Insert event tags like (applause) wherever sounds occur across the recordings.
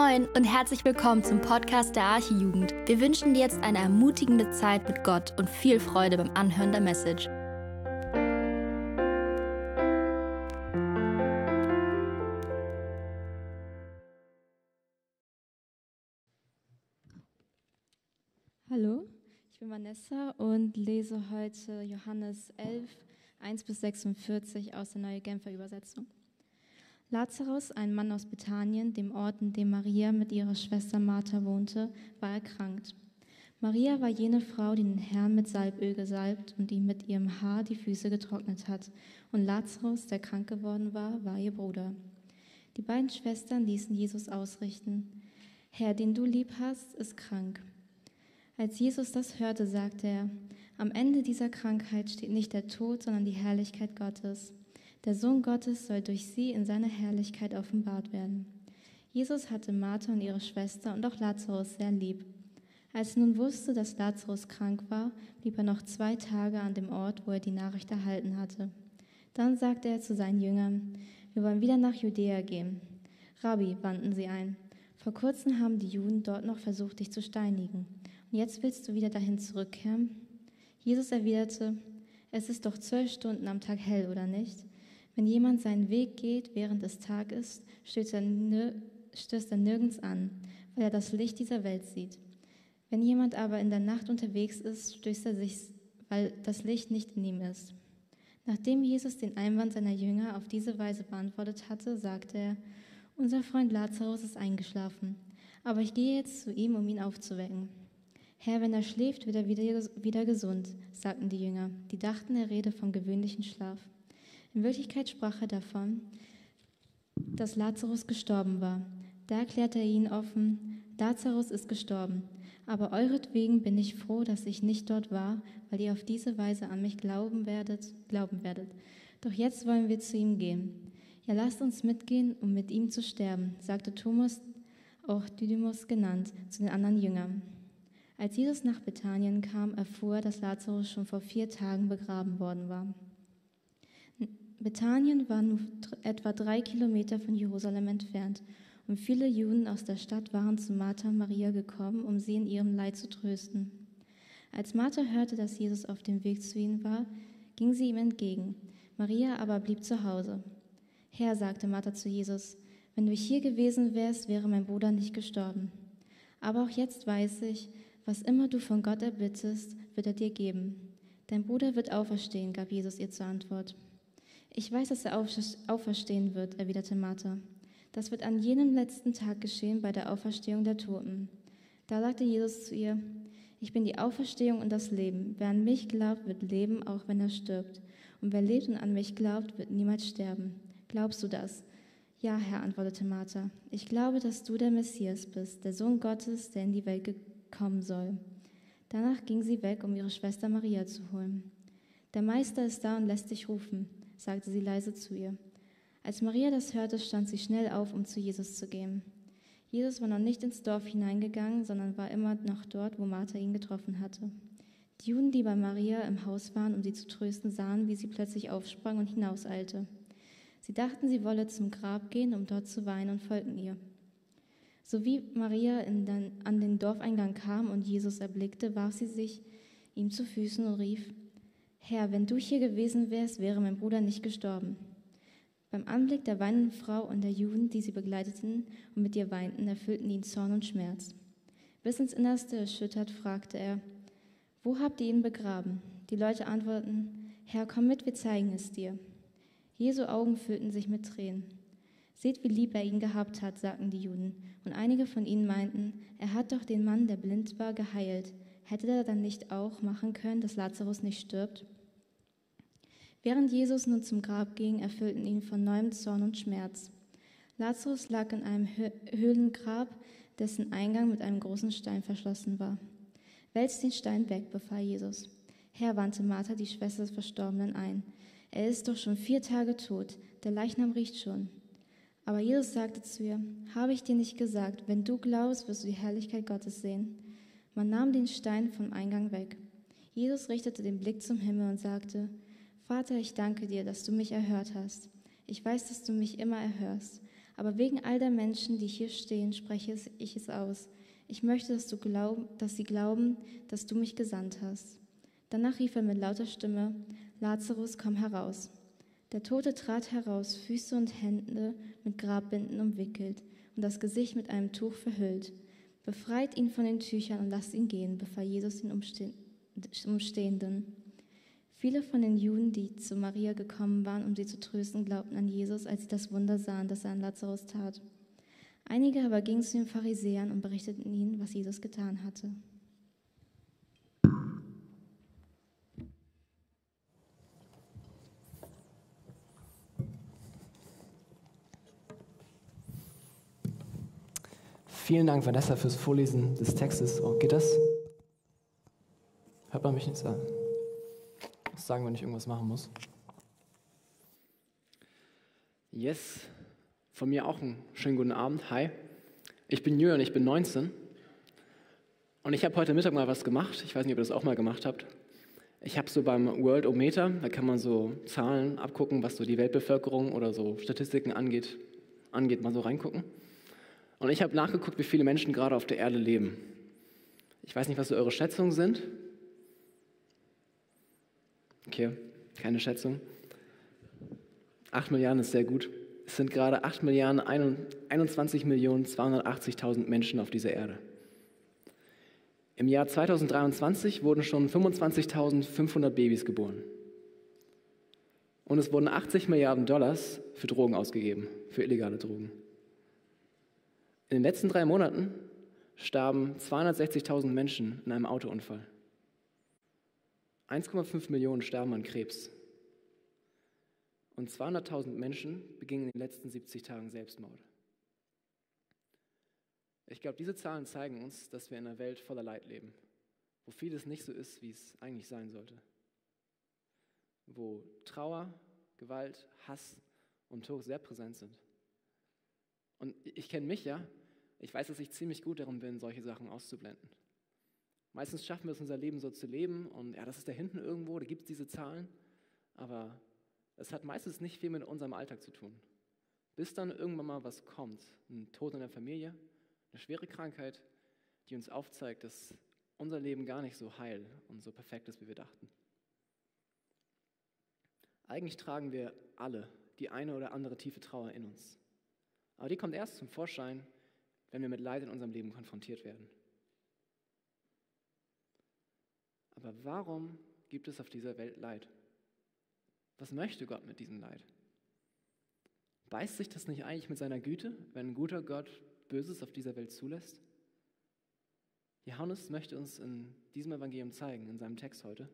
Moin und herzlich willkommen zum Podcast der Archijugend. Wir wünschen dir jetzt eine ermutigende Zeit mit Gott und viel Freude beim Anhören der Message. Hallo, ich bin Vanessa und lese heute Johannes 11, 1 bis 46 aus der Neue Genfer Übersetzung. Lazarus, ein Mann aus Bethanien, dem Ort, in dem Maria mit ihrer Schwester Martha wohnte, war erkrankt. Maria war jene Frau, die den Herrn mit Salböl gesalbt und ihm mit ihrem Haar die Füße getrocknet hat. Und Lazarus, der krank geworden war, war ihr Bruder. Die beiden Schwestern ließen Jesus ausrichten, Herr, den du lieb hast, ist krank. Als Jesus das hörte, sagte er, am Ende dieser Krankheit steht nicht der Tod, sondern die Herrlichkeit Gottes. Der Sohn Gottes soll durch sie in seiner Herrlichkeit offenbart werden. Jesus hatte Martha und ihre Schwester und auch Lazarus sehr lieb. Als er nun wusste, dass Lazarus krank war, blieb er noch zwei Tage an dem Ort, wo er die Nachricht erhalten hatte. Dann sagte er zu seinen Jüngern, wir wollen wieder nach Judäa gehen. Rabbi, wandten sie ein, vor kurzem haben die Juden dort noch versucht, dich zu steinigen. Und jetzt willst du wieder dahin zurückkehren? Jesus erwiderte, es ist doch zwölf Stunden am Tag hell, oder nicht? Wenn jemand seinen Weg geht während des Tages, stößt er, stößt er nirgends an, weil er das Licht dieser Welt sieht. Wenn jemand aber in der Nacht unterwegs ist, stößt er sich, weil das Licht nicht in ihm ist. Nachdem Jesus den Einwand seiner Jünger auf diese Weise beantwortet hatte, sagte er, unser Freund Lazarus ist eingeschlafen, aber ich gehe jetzt zu ihm, um ihn aufzuwecken. Herr, wenn er schläft, wird er wieder, wieder gesund, sagten die Jünger. Die dachten, er rede vom gewöhnlichen Schlaf. In Wirklichkeit sprach er davon, dass Lazarus gestorben war. Da erklärte er ihnen offen, Lazarus ist gestorben, aber euretwegen bin ich froh, dass ich nicht dort war, weil ihr auf diese Weise an mich glauben werdet, glauben werdet. Doch jetzt wollen wir zu ihm gehen. Ja, lasst uns mitgehen, um mit ihm zu sterben, sagte Thomas, auch Didymus genannt, zu den anderen Jüngern. Als Jesus nach Bethanien kam, erfuhr er, dass Lazarus schon vor vier Tagen begraben worden war. Bethanien war nur etwa drei Kilometer von Jerusalem entfernt und viele Juden aus der Stadt waren zu Martha und Maria gekommen, um sie in ihrem Leid zu trösten. Als Martha hörte, dass Jesus auf dem Weg zu ihnen war, ging sie ihm entgegen. Maria aber blieb zu Hause. Herr, sagte Martha zu Jesus, wenn du hier gewesen wärst, wäre mein Bruder nicht gestorben. Aber auch jetzt weiß ich, was immer du von Gott erbittest, wird er dir geben. Dein Bruder wird auferstehen, gab Jesus ihr zur Antwort. Ich weiß, dass er auferstehen wird, erwiderte Martha. Das wird an jenem letzten Tag geschehen bei der Auferstehung der Toten. Da sagte Jesus zu ihr, ich bin die Auferstehung und das Leben. Wer an mich glaubt, wird leben, auch wenn er stirbt. Und wer lebt und an mich glaubt, wird niemals sterben. Glaubst du das? Ja, Herr, antwortete Martha. Ich glaube, dass du der Messias bist, der Sohn Gottes, der in die Welt kommen soll. Danach ging sie weg, um ihre Schwester Maria zu holen. Der Meister ist da und lässt dich rufen sagte sie leise zu ihr. Als Maria das hörte, stand sie schnell auf, um zu Jesus zu gehen. Jesus war noch nicht ins Dorf hineingegangen, sondern war immer noch dort, wo Martha ihn getroffen hatte. Die Juden, die bei Maria im Haus waren, um sie zu trösten, sahen, wie sie plötzlich aufsprang und hinauseilte. Sie dachten, sie wolle zum Grab gehen, um dort zu weinen, und folgten ihr. So wie Maria den, an den Dorfeingang kam und Jesus erblickte, warf sie sich ihm zu Füßen und rief, Herr, wenn du hier gewesen wärst, wäre mein Bruder nicht gestorben. Beim Anblick der weinenden Frau und der Juden, die sie begleiteten und mit ihr weinten, erfüllten ihn Zorn und Schmerz. Bis ins Innerste erschüttert, fragte er, wo habt ihr ihn begraben? Die Leute antworteten, Herr, komm mit, wir zeigen es dir. Jesu Augen füllten sich mit Tränen. Seht, wie lieb er ihn gehabt hat, sagten die Juden. Und einige von ihnen meinten, er hat doch den Mann, der blind war, geheilt. Hätte er dann nicht auch machen können, dass Lazarus nicht stirbt? Während Jesus nun zum Grab ging, erfüllten ihn von neuem Zorn und Schmerz. Lazarus lag in einem Höhlengrab, dessen Eingang mit einem großen Stein verschlossen war. Wälzt den Stein weg, befahl Jesus. Herr, wandte Martha, die Schwester des Verstorbenen, ein. Er ist doch schon vier Tage tot, der Leichnam riecht schon. Aber Jesus sagte zu ihr, habe ich dir nicht gesagt, wenn du glaubst, wirst du die Herrlichkeit Gottes sehen. Man nahm den Stein vom Eingang weg. Jesus richtete den Blick zum Himmel und sagte, Vater, ich danke dir, dass du mich erhört hast. Ich weiß, dass du mich immer erhörst. Aber wegen all der Menschen, die hier stehen, spreche ich es aus. Ich möchte, dass, du glaub, dass sie glauben, dass du mich gesandt hast. Danach rief er mit lauter Stimme, Lazarus, komm heraus. Der Tote trat heraus, Füße und Hände mit Grabbinden umwickelt und das Gesicht mit einem Tuch verhüllt. Befreit ihn von den Tüchern und lasst ihn gehen, befahl Jesus den Umstehenden. Viele von den Juden, die zu Maria gekommen waren, um sie zu trösten, glaubten an Jesus, als sie das Wunder sahen, das er an Lazarus tat. Einige aber gingen zu den Pharisäern und berichteten ihnen, was Jesus getan hatte. Vielen Dank, Vanessa, fürs Vorlesen des Textes. Oh, geht das? Hört man mich nicht sagen? Sagen, wenn ich irgendwas machen muss. Yes, von mir auch einen schönen guten Abend. Hi, ich bin Jürgen, ich bin 19 und ich habe heute Mittag mal was gemacht. Ich weiß nicht, ob ihr das auch mal gemacht habt. Ich habe so beim Worldometer, da kann man so Zahlen abgucken, was so die Weltbevölkerung oder so Statistiken angeht, angeht mal so reingucken. Und ich habe nachgeguckt, wie viele Menschen gerade auf der Erde leben. Ich weiß nicht, was so eure Schätzungen sind. Okay, keine Schätzung. 8 Milliarden ist sehr gut. Es sind gerade 8 Milliarden 21 Millionen 280.000 Menschen auf dieser Erde. Im Jahr 2023 wurden schon 25.500 Babys geboren. Und es wurden 80 Milliarden Dollars für Drogen ausgegeben, für illegale Drogen. In den letzten drei Monaten starben 260.000 Menschen in einem Autounfall. 1,5 Millionen sterben an Krebs. Und 200.000 Menschen begingen in den letzten 70 Tagen Selbstmord. Ich glaube, diese Zahlen zeigen uns, dass wir in einer Welt voller Leid leben, wo vieles nicht so ist, wie es eigentlich sein sollte. Wo Trauer, Gewalt, Hass und Tod sehr präsent sind. Und ich kenne mich ja, ich weiß, dass ich ziemlich gut darin bin, solche Sachen auszublenden. Meistens schaffen wir es, unser Leben so zu leben und ja, das ist da hinten irgendwo, da gibt es diese Zahlen, aber es hat meistens nicht viel mit unserem Alltag zu tun. Bis dann irgendwann mal was kommt, ein Tod in der Familie, eine schwere Krankheit, die uns aufzeigt, dass unser Leben gar nicht so heil und so perfekt ist, wie wir dachten. Eigentlich tragen wir alle die eine oder andere tiefe Trauer in uns. Aber die kommt erst zum Vorschein, wenn wir mit Leid in unserem Leben konfrontiert werden. Aber warum gibt es auf dieser Welt Leid? Was möchte Gott mit diesem Leid? Beißt sich das nicht eigentlich mit seiner Güte, wenn ein guter Gott Böses auf dieser Welt zulässt? Johannes möchte uns in diesem Evangelium zeigen, in seinem Text heute,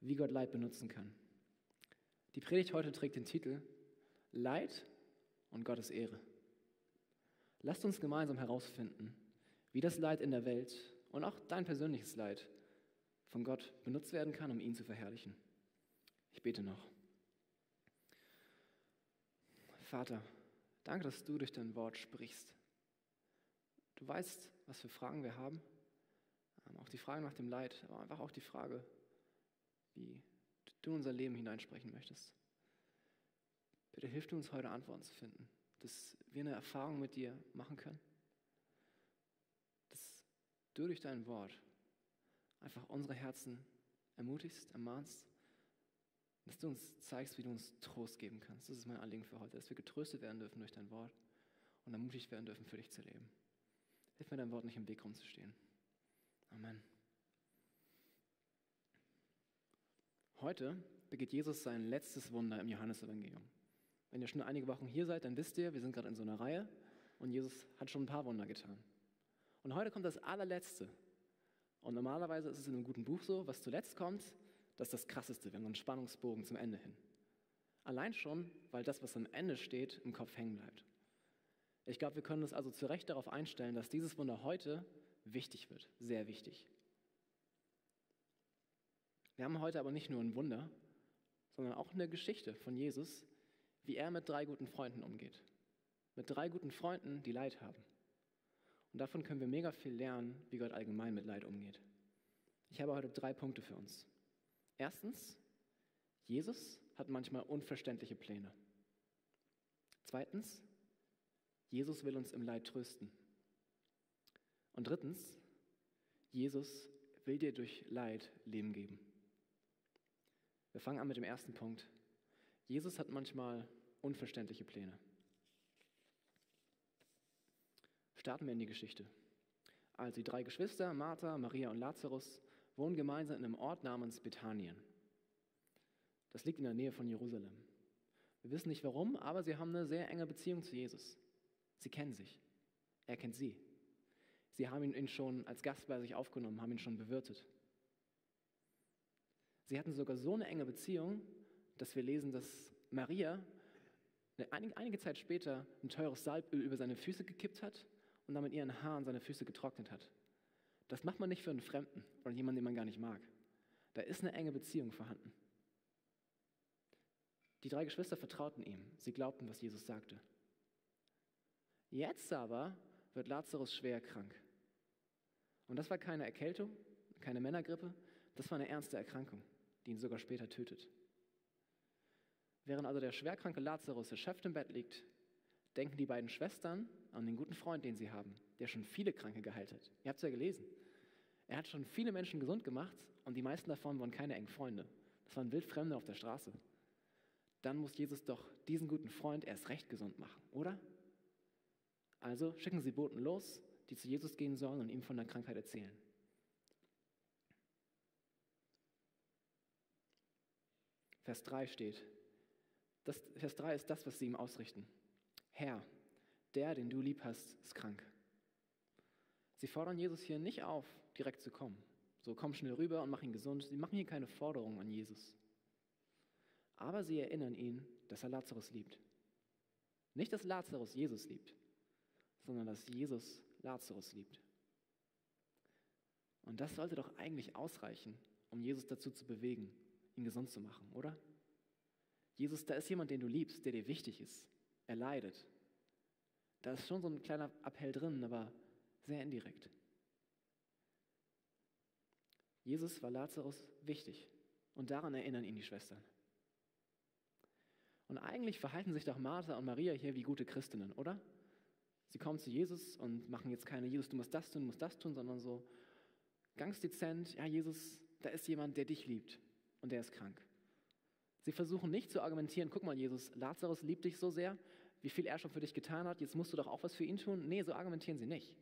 wie Gott Leid benutzen kann. Die Predigt heute trägt den Titel Leid und Gottes Ehre. Lasst uns gemeinsam herausfinden, wie das Leid in der Welt und auch dein persönliches Leid von Gott benutzt werden kann, um ihn zu verherrlichen. Ich bete noch. Vater, danke, dass du durch dein Wort sprichst. Du weißt, was für Fragen wir haben, ähm, auch die Frage nach dem Leid, aber einfach auch die Frage, wie du in unser Leben hineinsprechen möchtest. Bitte hilf du uns heute Antworten zu finden dass wir eine Erfahrung mit dir machen können. Dass du durch dein Wort einfach unsere Herzen ermutigst, ermahnst, dass du uns zeigst, wie du uns Trost geben kannst. Das ist mein Anliegen für heute, dass wir getröstet werden dürfen durch dein Wort und ermutigt werden dürfen, für dich zu leben. Hilf mir dein Wort nicht im Weg rumzustehen. Amen. Heute begeht Jesus sein letztes Wunder im Johannesevangelium. Wenn ihr schon einige Wochen hier seid, dann wisst ihr, wir sind gerade in so einer Reihe und Jesus hat schon ein paar Wunder getan. Und heute kommt das allerletzte. Und normalerweise ist es in einem guten Buch so, was zuletzt kommt, das ist das Krasseste. Wir haben einen Spannungsbogen zum Ende hin. Allein schon, weil das, was am Ende steht, im Kopf hängen bleibt. Ich glaube, wir können uns also zu Recht darauf einstellen, dass dieses Wunder heute wichtig wird, sehr wichtig. Wir haben heute aber nicht nur ein Wunder, sondern auch eine Geschichte von Jesus, wie er mit drei guten Freunden umgeht. Mit drei guten Freunden, die Leid haben. Und davon können wir mega viel lernen, wie Gott allgemein mit Leid umgeht. Ich habe heute drei Punkte für uns. Erstens, Jesus hat manchmal unverständliche Pläne. Zweitens, Jesus will uns im Leid trösten. Und drittens, Jesus will dir durch Leid Leben geben. Wir fangen an mit dem ersten Punkt. Jesus hat manchmal unverständliche Pläne. Starten wir in die Geschichte. Also die drei Geschwister, Martha, Maria und Lazarus, wohnen gemeinsam in einem Ort namens Bethanien. Das liegt in der Nähe von Jerusalem. Wir wissen nicht warum, aber sie haben eine sehr enge Beziehung zu Jesus. Sie kennen sich. Er kennt sie. Sie haben ihn schon als Gast bei sich aufgenommen, haben ihn schon bewirtet. Sie hatten sogar so eine enge Beziehung, dass wir lesen, dass Maria einige Zeit später ein teures Salböl über seine Füße gekippt hat und dann mit ihren Haaren seine Füße getrocknet hat. Das macht man nicht für einen Fremden oder jemanden, den man gar nicht mag. Da ist eine enge Beziehung vorhanden. Die drei Geschwister vertrauten ihm. Sie glaubten, was Jesus sagte. Jetzt aber wird Lazarus schwer krank. Und das war keine Erkältung, keine Männergrippe, das war eine ernste Erkrankung, die ihn sogar später tötet. Während also der schwerkranke Lazarus erschöpft im Bett liegt, denken die beiden Schwestern an den guten Freund, den sie haben, der schon viele Kranke geheilt hat. Ihr habt es ja gelesen. Er hat schon viele Menschen gesund gemacht und die meisten davon waren keine engen Freunde. Das waren Wildfremde auf der Straße. Dann muss Jesus doch diesen guten Freund erst recht gesund machen, oder? Also schicken sie Boten los, die zu Jesus gehen sollen und ihm von der Krankheit erzählen. Vers 3 steht, das, Vers 3 ist das, was sie ihm ausrichten. Herr, der, den du lieb hast, ist krank. Sie fordern Jesus hier nicht auf, direkt zu kommen. So, komm schnell rüber und mach ihn gesund. Sie machen hier keine Forderung an Jesus. Aber sie erinnern ihn, dass er Lazarus liebt. Nicht, dass Lazarus Jesus liebt, sondern dass Jesus Lazarus liebt. Und das sollte doch eigentlich ausreichen, um Jesus dazu zu bewegen, ihn gesund zu machen, oder? Jesus, da ist jemand, den du liebst, der dir wichtig ist. Er leidet. Da ist schon so ein kleiner Appell drin, aber sehr indirekt. Jesus war Lazarus wichtig und daran erinnern ihn die Schwestern. Und eigentlich verhalten sich doch Martha und Maria hier wie gute Christinnen, oder? Sie kommen zu Jesus und machen jetzt keine Jesus, du musst das tun, du musst das tun, sondern so ganz dezent, ja Jesus, da ist jemand, der dich liebt und der ist krank. Sie versuchen nicht zu argumentieren, guck mal Jesus, Lazarus liebt dich so sehr, wie viel er schon für dich getan hat, jetzt musst du doch auch was für ihn tun. Nee, so argumentieren sie nicht.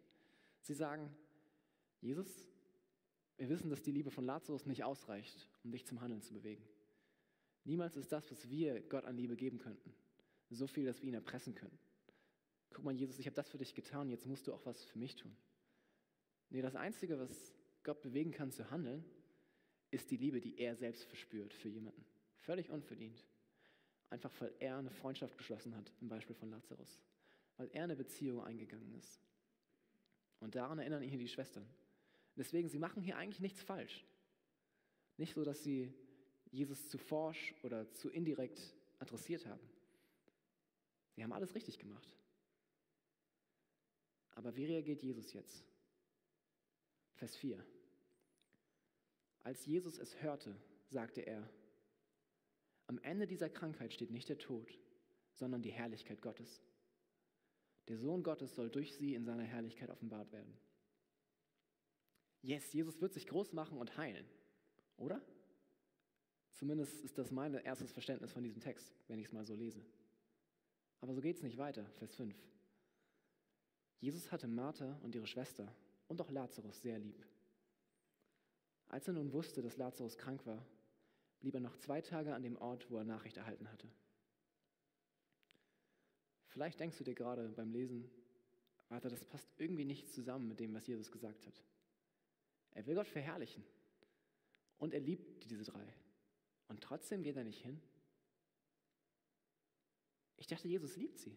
Sie sagen, Jesus, wir wissen, dass die Liebe von Lazarus nicht ausreicht, um dich zum Handeln zu bewegen. Niemals ist das, was wir Gott an Liebe geben könnten, so viel, dass wir ihn erpressen können. Guck mal, Jesus, ich habe das für dich getan, jetzt musst du auch was für mich tun. Nee, das Einzige, was Gott bewegen kann zu handeln, ist die Liebe, die er selbst verspürt für jemanden. Völlig unverdient. Einfach weil er eine Freundschaft geschlossen hat, im Beispiel von Lazarus. Weil er eine Beziehung eingegangen ist. Und daran erinnern ihn hier die Schwestern. Deswegen, sie machen hier eigentlich nichts falsch. Nicht so, dass sie Jesus zu forsch oder zu indirekt adressiert haben. Sie haben alles richtig gemacht. Aber wie reagiert Jesus jetzt? Vers 4. Als Jesus es hörte, sagte er, am Ende dieser Krankheit steht nicht der Tod, sondern die Herrlichkeit Gottes. Der Sohn Gottes soll durch sie in seiner Herrlichkeit offenbart werden. Yes, Jesus wird sich groß machen und heilen, oder? Zumindest ist das mein erstes Verständnis von diesem Text, wenn ich es mal so lese. Aber so geht es nicht weiter, Vers 5. Jesus hatte Martha und ihre Schwester und auch Lazarus sehr lieb. Als er nun wusste, dass Lazarus krank war, blieb er noch zwei Tage an dem Ort, wo er Nachricht erhalten hatte. Vielleicht denkst du dir gerade beim Lesen, warte, das passt irgendwie nicht zusammen mit dem, was Jesus gesagt hat. Er will Gott verherrlichen und er liebt diese drei. Und trotzdem geht er nicht hin. Ich dachte, Jesus liebt sie.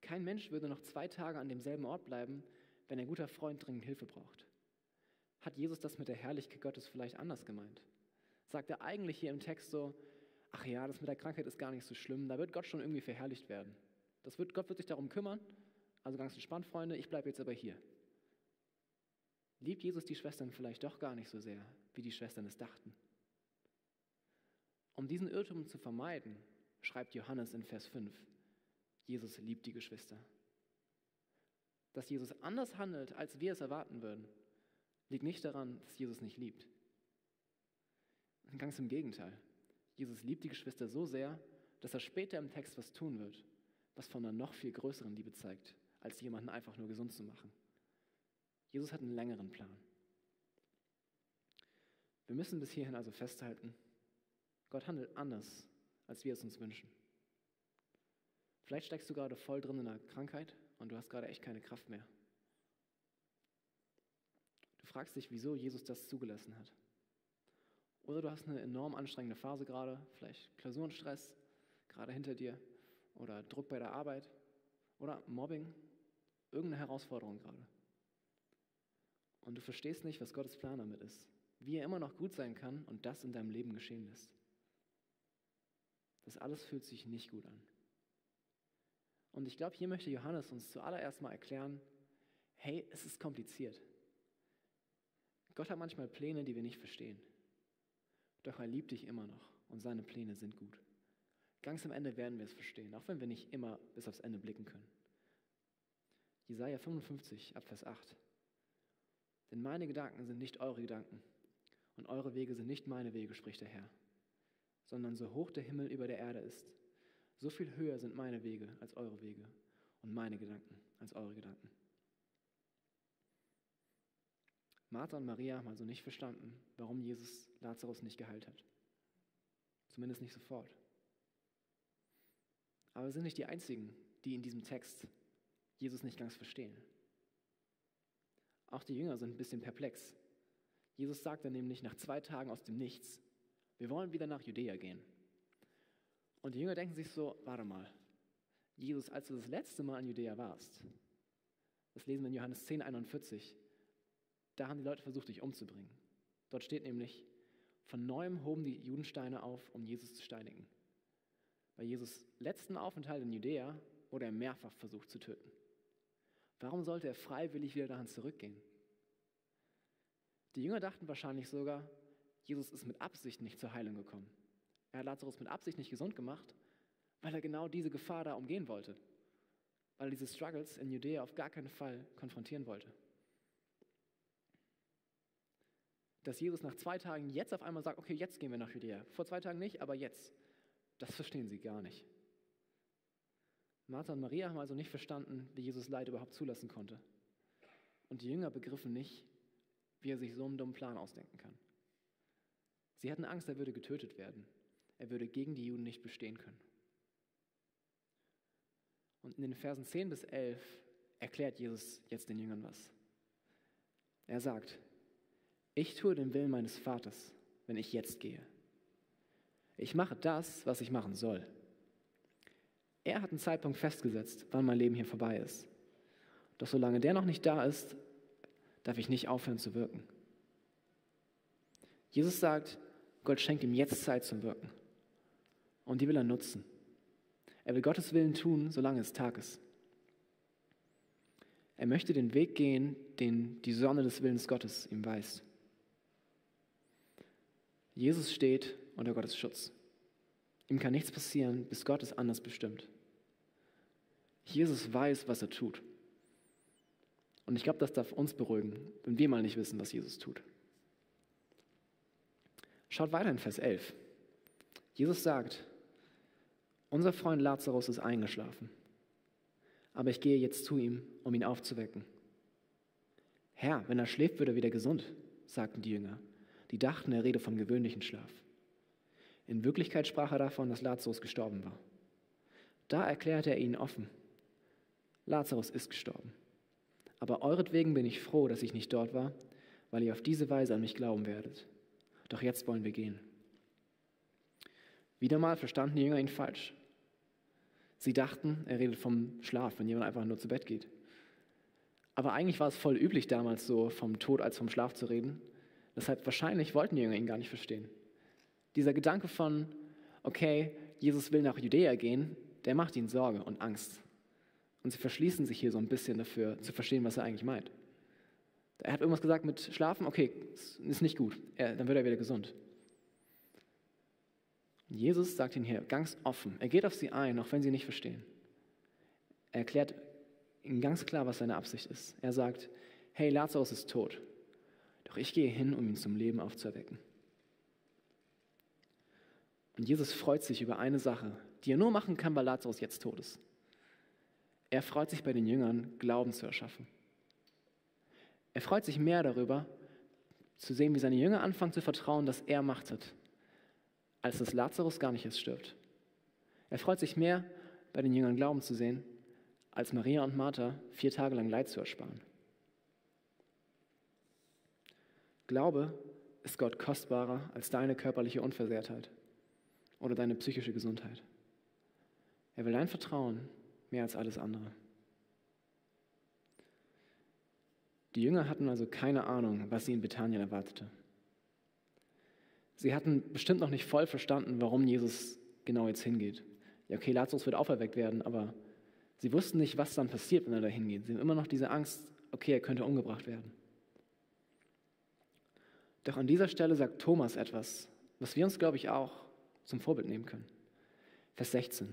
Kein Mensch würde noch zwei Tage an demselben Ort bleiben, wenn ein guter Freund dringend Hilfe braucht. Hat Jesus das mit der Herrlichkeit Gottes vielleicht anders gemeint? Sagt er eigentlich hier im Text so, ach ja, das mit der Krankheit ist gar nicht so schlimm, da wird Gott schon irgendwie verherrlicht werden. Das wird, Gott wird sich darum kümmern, also ganz entspannt, Freunde, ich bleibe jetzt aber hier. Liebt Jesus die Schwestern vielleicht doch gar nicht so sehr, wie die Schwestern es dachten? Um diesen Irrtum zu vermeiden, schreibt Johannes in Vers 5, Jesus liebt die Geschwister. Dass Jesus anders handelt, als wir es erwarten würden, liegt nicht daran, dass Jesus nicht liebt. Ganz im Gegenteil. Jesus liebt die Geschwister so sehr, dass er später im Text was tun wird, was von einer noch viel größeren Liebe zeigt, als jemanden einfach nur gesund zu machen. Jesus hat einen längeren Plan. Wir müssen bis hierhin also festhalten, Gott handelt anders, als wir es uns wünschen. Vielleicht steckst du gerade voll drin in einer Krankheit und du hast gerade echt keine Kraft mehr. Fragst dich, wieso Jesus das zugelassen hat. Oder du hast eine enorm anstrengende Phase gerade, vielleicht Klausurenstress gerade hinter dir oder Druck bei der Arbeit oder Mobbing, irgendeine Herausforderung gerade. Und du verstehst nicht, was Gottes Plan damit ist, wie er immer noch gut sein kann und das in deinem Leben geschehen lässt. Das alles fühlt sich nicht gut an. Und ich glaube, hier möchte Johannes uns zuallererst mal erklären, hey, es ist kompliziert. Gott hat manchmal Pläne, die wir nicht verstehen. Doch er liebt dich immer noch und seine Pläne sind gut. Ganz am Ende werden wir es verstehen, auch wenn wir nicht immer bis aufs Ende blicken können. Jesaja 55, Abvers 8. Denn meine Gedanken sind nicht eure Gedanken und eure Wege sind nicht meine Wege, spricht der Herr, sondern so hoch der Himmel über der Erde ist, so viel höher sind meine Wege als eure Wege und meine Gedanken als eure Gedanken. Martha und Maria haben also nicht verstanden, warum Jesus Lazarus nicht geheilt hat. Zumindest nicht sofort. Aber wir sind nicht die Einzigen, die in diesem Text Jesus nicht ganz verstehen. Auch die Jünger sind ein bisschen perplex. Jesus sagt dann nämlich nach zwei Tagen aus dem Nichts, wir wollen wieder nach Judäa gehen. Und die Jünger denken sich so, warte mal, Jesus, als du das letzte Mal in Judäa warst, das lesen wir in Johannes 10, 41, da haben die Leute versucht, dich umzubringen. Dort steht nämlich, von neuem hoben die Judensteine auf, um Jesus zu steinigen. Bei Jesus letzten Aufenthalt in Judäa wurde er mehrfach versucht zu töten. Warum sollte er freiwillig wieder dahin zurückgehen? Die Jünger dachten wahrscheinlich sogar, Jesus ist mit Absicht nicht zur Heilung gekommen. Er hat Lazarus mit Absicht nicht gesund gemacht, weil er genau diese Gefahr da umgehen wollte. Weil er diese Struggles in Judäa auf gar keinen Fall konfrontieren wollte. Dass Jesus nach zwei Tagen jetzt auf einmal sagt, okay, jetzt gehen wir nach Judäa. Vor zwei Tagen nicht, aber jetzt. Das verstehen sie gar nicht. Martha und Maria haben also nicht verstanden, wie Jesus Leid überhaupt zulassen konnte. Und die Jünger begriffen nicht, wie er sich so einen dummen Plan ausdenken kann. Sie hatten Angst, er würde getötet werden er würde gegen die Juden nicht bestehen können. Und in den Versen 10 bis 11 erklärt Jesus jetzt den Jüngern was. Er sagt, ich tue den Willen meines Vaters, wenn ich jetzt gehe. Ich mache das, was ich machen soll. Er hat einen Zeitpunkt festgesetzt, wann mein Leben hier vorbei ist. Doch solange der noch nicht da ist, darf ich nicht aufhören zu wirken. Jesus sagt, Gott schenkt ihm jetzt Zeit zum Wirken. Und die will er nutzen. Er will Gottes Willen tun, solange es Tag ist. Er möchte den Weg gehen, den die Sonne des Willens Gottes ihm weist. Jesus steht unter Gottes Schutz. Ihm kann nichts passieren, bis Gott es anders bestimmt. Jesus weiß, was er tut. Und ich glaube, das darf uns beruhigen, wenn wir mal nicht wissen, was Jesus tut. Schaut weiter in Vers 11. Jesus sagt, unser Freund Lazarus ist eingeschlafen, aber ich gehe jetzt zu ihm, um ihn aufzuwecken. Herr, wenn er schläft, wird er wieder gesund, sagten die Jünger. Die dachten, er rede vom gewöhnlichen Schlaf. In Wirklichkeit sprach er davon, dass Lazarus gestorben war. Da erklärte er ihnen offen, Lazarus ist gestorben. Aber euretwegen bin ich froh, dass ich nicht dort war, weil ihr auf diese Weise an mich glauben werdet. Doch jetzt wollen wir gehen. Wieder mal verstanden die Jünger ihn falsch. Sie dachten, er redet vom Schlaf, wenn jemand einfach nur zu Bett geht. Aber eigentlich war es voll üblich damals so, vom Tod als vom Schlaf zu reden. Deshalb wahrscheinlich wollten die Jünger ihn gar nicht verstehen. Dieser Gedanke von, okay, Jesus will nach Judäa gehen, der macht ihnen Sorge und Angst. Und sie verschließen sich hier so ein bisschen dafür, zu verstehen, was er eigentlich meint. Er hat irgendwas gesagt mit Schlafen, okay, ist nicht gut, er, dann wird er wieder gesund. Jesus sagt ihnen hier ganz offen, er geht auf sie ein, auch wenn sie nicht verstehen. Er erklärt ihnen ganz klar, was seine Absicht ist. Er sagt, hey, Lazarus ist tot, doch ich gehe hin, um ihn zum Leben aufzuerwecken. Und Jesus freut sich über eine Sache, die er nur machen kann, weil Lazarus jetzt tot ist. Er freut sich bei den Jüngern, Glauben zu erschaffen. Er freut sich mehr darüber, zu sehen, wie seine Jünger anfangen zu vertrauen, dass er Macht hat, als dass Lazarus gar nicht erst stirbt. Er freut sich mehr, bei den Jüngern Glauben zu sehen, als Maria und Martha vier Tage lang Leid zu ersparen. Glaube ist Gott kostbarer als deine körperliche Unversehrtheit oder deine psychische Gesundheit. Er will dein Vertrauen mehr als alles andere. Die Jünger hatten also keine Ahnung, was sie in Bethanien erwartete. Sie hatten bestimmt noch nicht voll verstanden, warum Jesus genau jetzt hingeht. Ja, okay, Lazarus wird auferweckt werden, aber sie wussten nicht, was dann passiert, wenn er da hingeht. Sie haben immer noch diese Angst, okay, er könnte umgebracht werden. Doch an dieser Stelle sagt Thomas etwas, was wir uns, glaube ich, auch zum Vorbild nehmen können. Vers 16.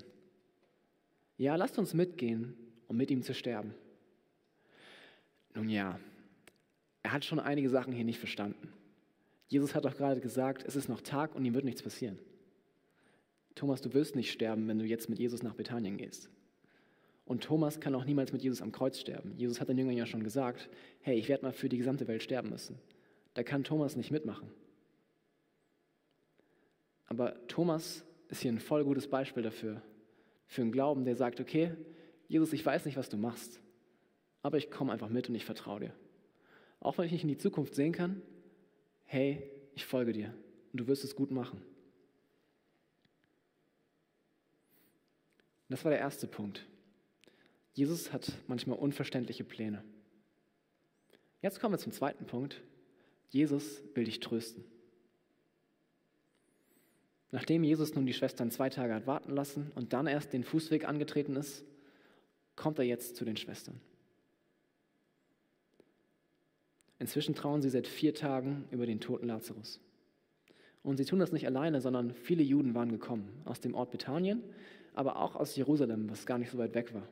Ja, lasst uns mitgehen, um mit ihm zu sterben. Nun ja, er hat schon einige Sachen hier nicht verstanden. Jesus hat doch gerade gesagt, es ist noch Tag und ihm wird nichts passieren. Thomas, du wirst nicht sterben, wenn du jetzt mit Jesus nach Bethanien gehst. Und Thomas kann auch niemals mit Jesus am Kreuz sterben. Jesus hat den Jüngern ja schon gesagt, hey, ich werde mal für die gesamte Welt sterben müssen. Da kann Thomas nicht mitmachen. Aber Thomas ist hier ein voll gutes Beispiel dafür, für einen Glauben, der sagt, okay, Jesus, ich weiß nicht, was du machst, aber ich komme einfach mit und ich vertraue dir. Auch wenn ich nicht in die Zukunft sehen kann, hey, ich folge dir und du wirst es gut machen. Das war der erste Punkt. Jesus hat manchmal unverständliche Pläne. Jetzt kommen wir zum zweiten Punkt. Jesus will dich trösten. Nachdem Jesus nun die Schwestern zwei Tage hat warten lassen und dann erst den Fußweg angetreten ist, kommt er jetzt zu den Schwestern. Inzwischen trauen sie seit vier Tagen über den toten Lazarus. Und sie tun das nicht alleine, sondern viele Juden waren gekommen, aus dem Ort Bethanien, aber auch aus Jerusalem, was gar nicht so weit weg war.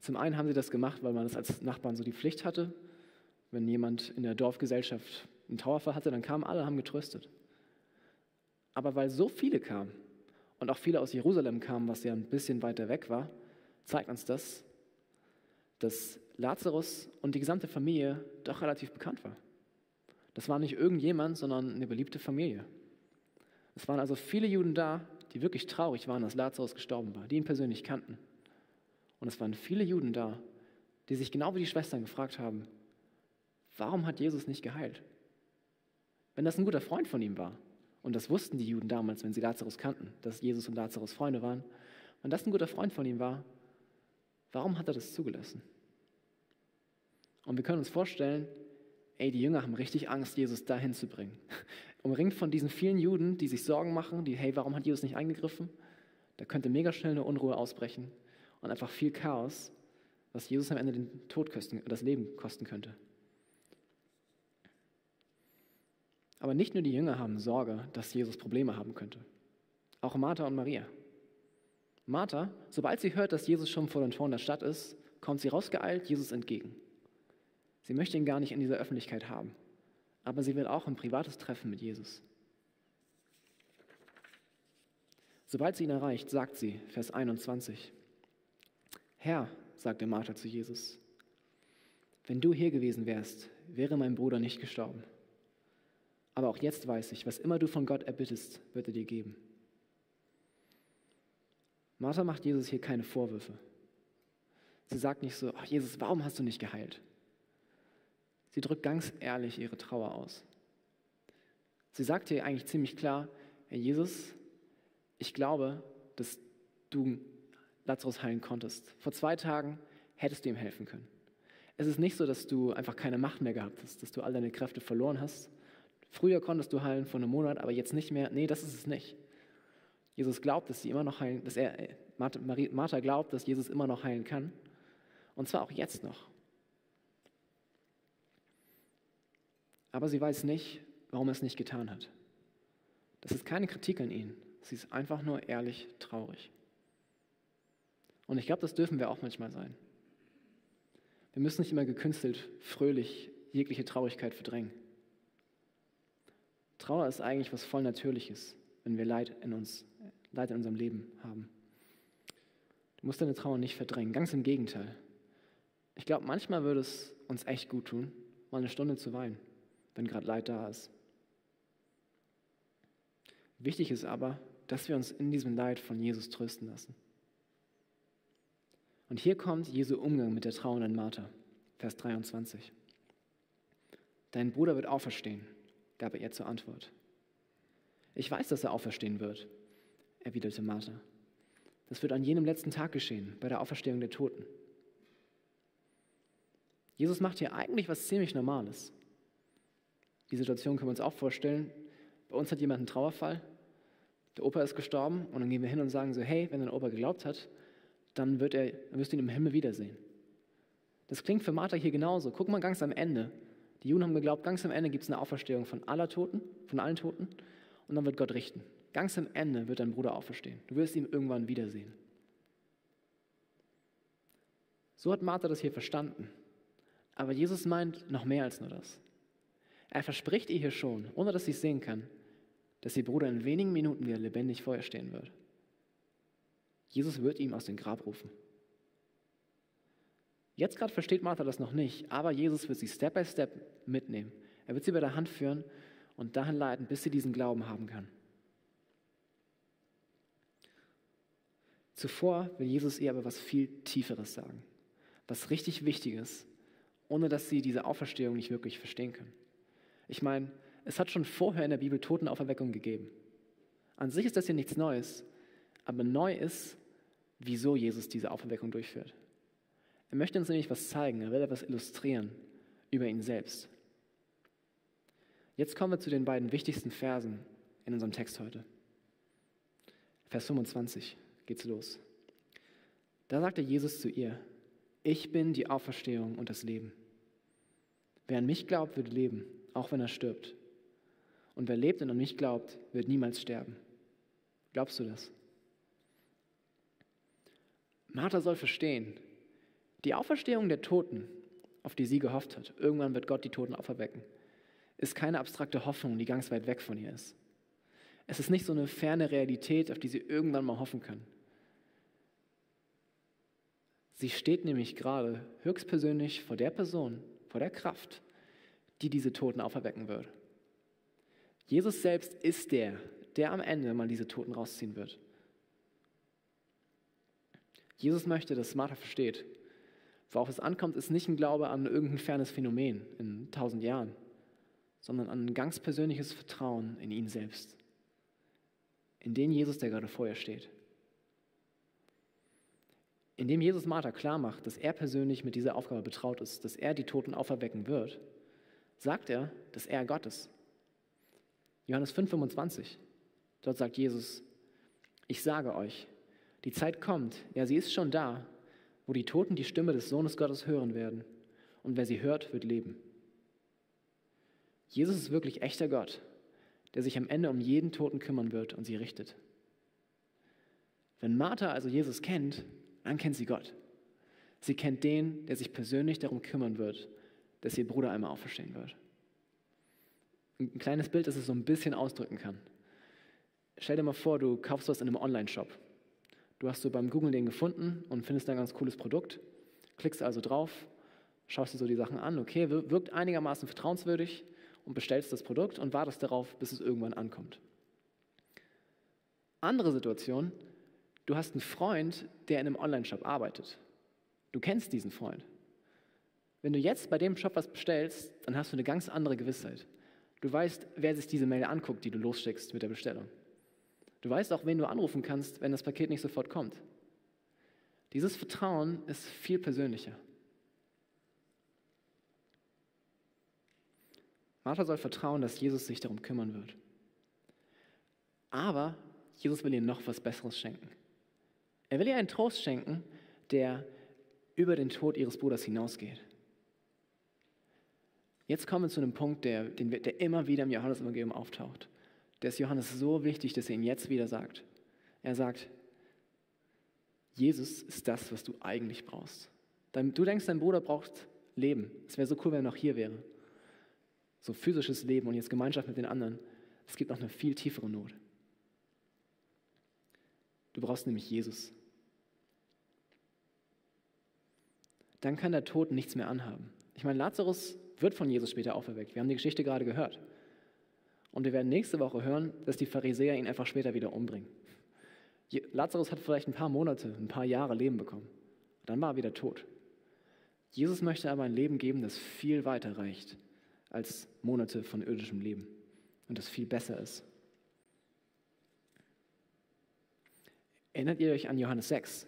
Zum einen haben sie das gemacht, weil man es als Nachbarn so die Pflicht hatte. Wenn jemand in der Dorfgesellschaft einen Trauerfall hatte, dann kamen alle, haben getröstet. Aber weil so viele kamen und auch viele aus Jerusalem kamen, was ja ein bisschen weiter weg war, zeigt uns das, dass Lazarus und die gesamte Familie doch relativ bekannt war. Das war nicht irgendjemand, sondern eine beliebte Familie. Es waren also viele Juden da, die wirklich traurig waren, dass Lazarus gestorben war, die ihn persönlich kannten. Und es waren viele Juden da, die sich genau wie die Schwestern gefragt haben, warum hat Jesus nicht geheilt? Wenn das ein guter Freund von ihm war, und das wussten die Juden damals, wenn sie Lazarus kannten, dass Jesus und Lazarus Freunde waren. Wenn das ein guter Freund von ihm war, warum hat er das zugelassen? Und wir können uns vorstellen, ey, die Jünger haben richtig Angst, Jesus dahin zu bringen. (laughs) Umringt von diesen vielen Juden, die sich Sorgen machen, die, hey, warum hat Jesus nicht eingegriffen? Da könnte mega schnell eine Unruhe ausbrechen und einfach viel Chaos, was Jesus am Ende den Tod kosten, das Leben kosten könnte. Aber nicht nur die Jünger haben Sorge, dass Jesus Probleme haben könnte. Auch Martha und Maria. Martha, sobald sie hört, dass Jesus schon vor den Toren der Stadt ist, kommt sie rausgeeilt Jesus entgegen. Sie möchte ihn gar nicht in dieser Öffentlichkeit haben, aber sie will auch ein privates Treffen mit Jesus. Sobald sie ihn erreicht, sagt sie, Vers 21, Herr, sagte Martha zu Jesus, wenn du hier gewesen wärst, wäre mein Bruder nicht gestorben. Aber auch jetzt weiß ich, was immer du von Gott erbittest, wird er dir geben. Martha macht Jesus hier keine Vorwürfe. Sie sagt nicht so, ach Jesus, warum hast du nicht geheilt? Sie drückt ganz ehrlich ihre Trauer aus. Sie sagt hier eigentlich ziemlich klar, Herr Jesus, ich glaube, dass du Lazarus heilen konntest. Vor zwei Tagen hättest du ihm helfen können. Es ist nicht so, dass du einfach keine Macht mehr gehabt hast, dass du all deine Kräfte verloren hast, Früher konntest du heilen vor einem Monat, aber jetzt nicht mehr. Nee, das ist es nicht. Jesus glaubt, dass sie immer noch heilen, dass er, äh, Martha, Martha glaubt, dass Jesus immer noch heilen kann. Und zwar auch jetzt noch. Aber sie weiß nicht, warum er es nicht getan hat. Das ist keine Kritik an ihn. Sie ist einfach nur ehrlich traurig. Und ich glaube, das dürfen wir auch manchmal sein. Wir müssen nicht immer gekünstelt, fröhlich jegliche Traurigkeit verdrängen. Trauer ist eigentlich was voll Natürliches, wenn wir Leid in uns, Leid in unserem Leben haben. Du musst deine Trauer nicht verdrängen, ganz im Gegenteil. Ich glaube, manchmal würde es uns echt gut tun, mal eine Stunde zu weinen, wenn gerade Leid da ist. Wichtig ist aber, dass wir uns in diesem Leid von Jesus trösten lassen. Und hier kommt Jesu Umgang mit der trauernden Martha, Vers 23. Dein Bruder wird auferstehen, gab er ihr zur Antwort. Ich weiß, dass er auferstehen wird, erwiderte Martha. Das wird an jenem letzten Tag geschehen, bei der Auferstehung der Toten. Jesus macht hier eigentlich was ziemlich Normales. Die Situation können wir uns auch vorstellen. Bei uns hat jemand einen Trauerfall, der Opa ist gestorben und dann gehen wir hin und sagen so, hey, wenn dein Opa geglaubt hat, dann, wird er, dann wirst du ihn im Himmel wiedersehen. Das klingt für Martha hier genauso. Guck mal ganz am Ende. Die Juden haben geglaubt, ganz am Ende gibt es eine Auferstehung von aller Toten, von allen Toten und dann wird Gott richten. Ganz am Ende wird dein Bruder auferstehen. Du wirst ihn irgendwann wiedersehen. So hat Martha das hier verstanden. Aber Jesus meint noch mehr als nur das. Er verspricht ihr hier schon, ohne dass sie es sehen kann, dass ihr Bruder in wenigen Minuten wieder lebendig vor ihr stehen wird. Jesus wird ihm aus dem Grab rufen. Jetzt gerade versteht Martha das noch nicht, aber Jesus wird sie Step by Step mitnehmen. Er wird sie bei der Hand führen und dahin leiten, bis sie diesen Glauben haben kann. Zuvor will Jesus ihr aber was viel Tieferes sagen, was richtig Wichtiges, ohne dass sie diese Auferstehung nicht wirklich verstehen können. Ich meine, es hat schon vorher in der Bibel Totenauferweckung gegeben. An sich ist das hier nichts Neues, aber neu ist, wieso Jesus diese Auferweckung durchführt. Er möchte uns nämlich was zeigen, er will etwas illustrieren über ihn selbst. Jetzt kommen wir zu den beiden wichtigsten Versen in unserem Text heute. Vers 25 geht's los. Da sagte Jesus zu ihr, ich bin die Auferstehung und das Leben. Wer an mich glaubt, wird leben, auch wenn er stirbt. Und wer lebt und an mich glaubt, wird niemals sterben. Glaubst du das? Martha soll verstehen, die Auferstehung der Toten, auf die sie gehofft hat, irgendwann wird Gott die Toten auferwecken, ist keine abstrakte Hoffnung, die ganz weit weg von ihr ist. Es ist nicht so eine ferne Realität, auf die sie irgendwann mal hoffen kann. Sie steht nämlich gerade höchstpersönlich vor der Person, vor der Kraft, die diese Toten auferwecken wird. Jesus selbst ist der, der am Ende mal diese Toten rausziehen wird. Jesus möchte, dass Martha versteht, worauf es ankommt, ist nicht ein Glaube an irgendein fernes Phänomen in tausend Jahren, sondern an ein ganz persönliches Vertrauen in ihn selbst, in den Jesus, der gerade vor ihr steht. Indem Jesus Martha klar macht, dass er persönlich mit dieser Aufgabe betraut ist, dass er die Toten auferwecken wird, sagt er, dass er Gott ist. Johannes 5,25. Dort sagt Jesus: Ich sage euch, die Zeit kommt, ja, sie ist schon da, wo die Toten die Stimme des Sohnes Gottes hören werden. Und wer sie hört, wird leben. Jesus ist wirklich echter Gott, der sich am Ende um jeden Toten kümmern wird und sie richtet. Wenn Martha also Jesus kennt, dann kennt sie Gott. Sie kennt den, der sich persönlich darum kümmern wird, dass ihr Bruder einmal auferstehen wird. Ein kleines Bild, das es so ein bisschen ausdrücken kann. Stell dir mal vor, du kaufst was in einem Online-Shop Du hast so beim Googlen den gefunden und findest ein ganz cooles Produkt, klickst also drauf, schaust dir so die Sachen an, okay, wirkt einigermaßen vertrauenswürdig und bestellst das Produkt und wartest darauf, bis es irgendwann ankommt. Andere Situation, du hast einen Freund, der in einem Online-Shop arbeitet. Du kennst diesen Freund. Wenn du jetzt bei dem Shop was bestellst, dann hast du eine ganz andere Gewissheit. Du weißt, wer sich diese Mail anguckt, die du losschickst mit der Bestellung. Du weißt auch, wen du anrufen kannst, wenn das Paket nicht sofort kommt. Dieses Vertrauen ist viel persönlicher. Martha soll vertrauen, dass Jesus sich darum kümmern wird. Aber Jesus will ihr noch was Besseres schenken. Er will ihr einen Trost schenken, der über den Tod ihres Bruders hinausgeht. Jetzt kommen wir zu einem Punkt, der, der immer wieder im Johannes-Evangelium auftaucht der ist Johannes so wichtig, dass er ihn jetzt wieder sagt. Er sagt, Jesus ist das, was du eigentlich brauchst. Du denkst, dein Bruder braucht Leben. Es wäre so cool, wenn er noch hier wäre. So physisches Leben und jetzt Gemeinschaft mit den anderen. Es gibt noch eine viel tiefere Not. Du brauchst nämlich Jesus. Dann kann der Tod nichts mehr anhaben. Ich meine, Lazarus wird von Jesus später auferweckt. Wir haben die Geschichte gerade gehört. Und wir werden nächste Woche hören, dass die Pharisäer ihn einfach später wieder umbringen. Lazarus hat vielleicht ein paar Monate, ein paar Jahre Leben bekommen. Dann war er wieder tot. Jesus möchte aber ein Leben geben, das viel weiter reicht als Monate von irdischem Leben und das viel besser ist. Erinnert ihr euch an Johannes 6?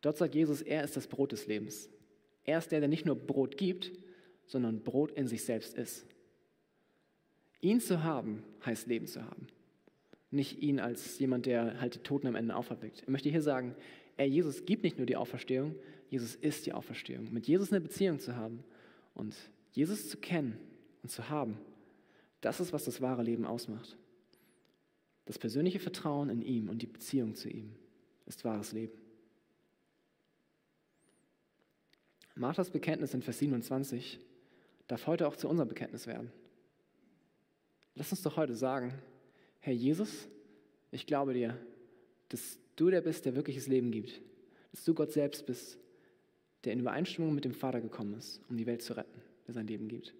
Dort sagt Jesus, er ist das Brot des Lebens. Er ist der, der nicht nur Brot gibt, sondern Brot in sich selbst ist. Ihn zu haben, heißt Leben zu haben. Nicht ihn als jemand, der halt die Toten am Ende auferweckt. Ich möchte hier sagen, er, Jesus gibt nicht nur die Auferstehung, Jesus ist die Auferstehung. Mit Jesus eine Beziehung zu haben und Jesus zu kennen und zu haben, das ist, was das wahre Leben ausmacht. Das persönliche Vertrauen in ihm und die Beziehung zu ihm ist wahres Leben. Marthas Bekenntnis in Vers 27 darf heute auch zu unserem Bekenntnis werden. Lass uns doch heute sagen, Herr Jesus, ich glaube dir, dass du der bist, der wirkliches Leben gibt, dass du Gott selbst bist, der in Übereinstimmung mit dem Vater gekommen ist, um die Welt zu retten, der sein Leben gibt.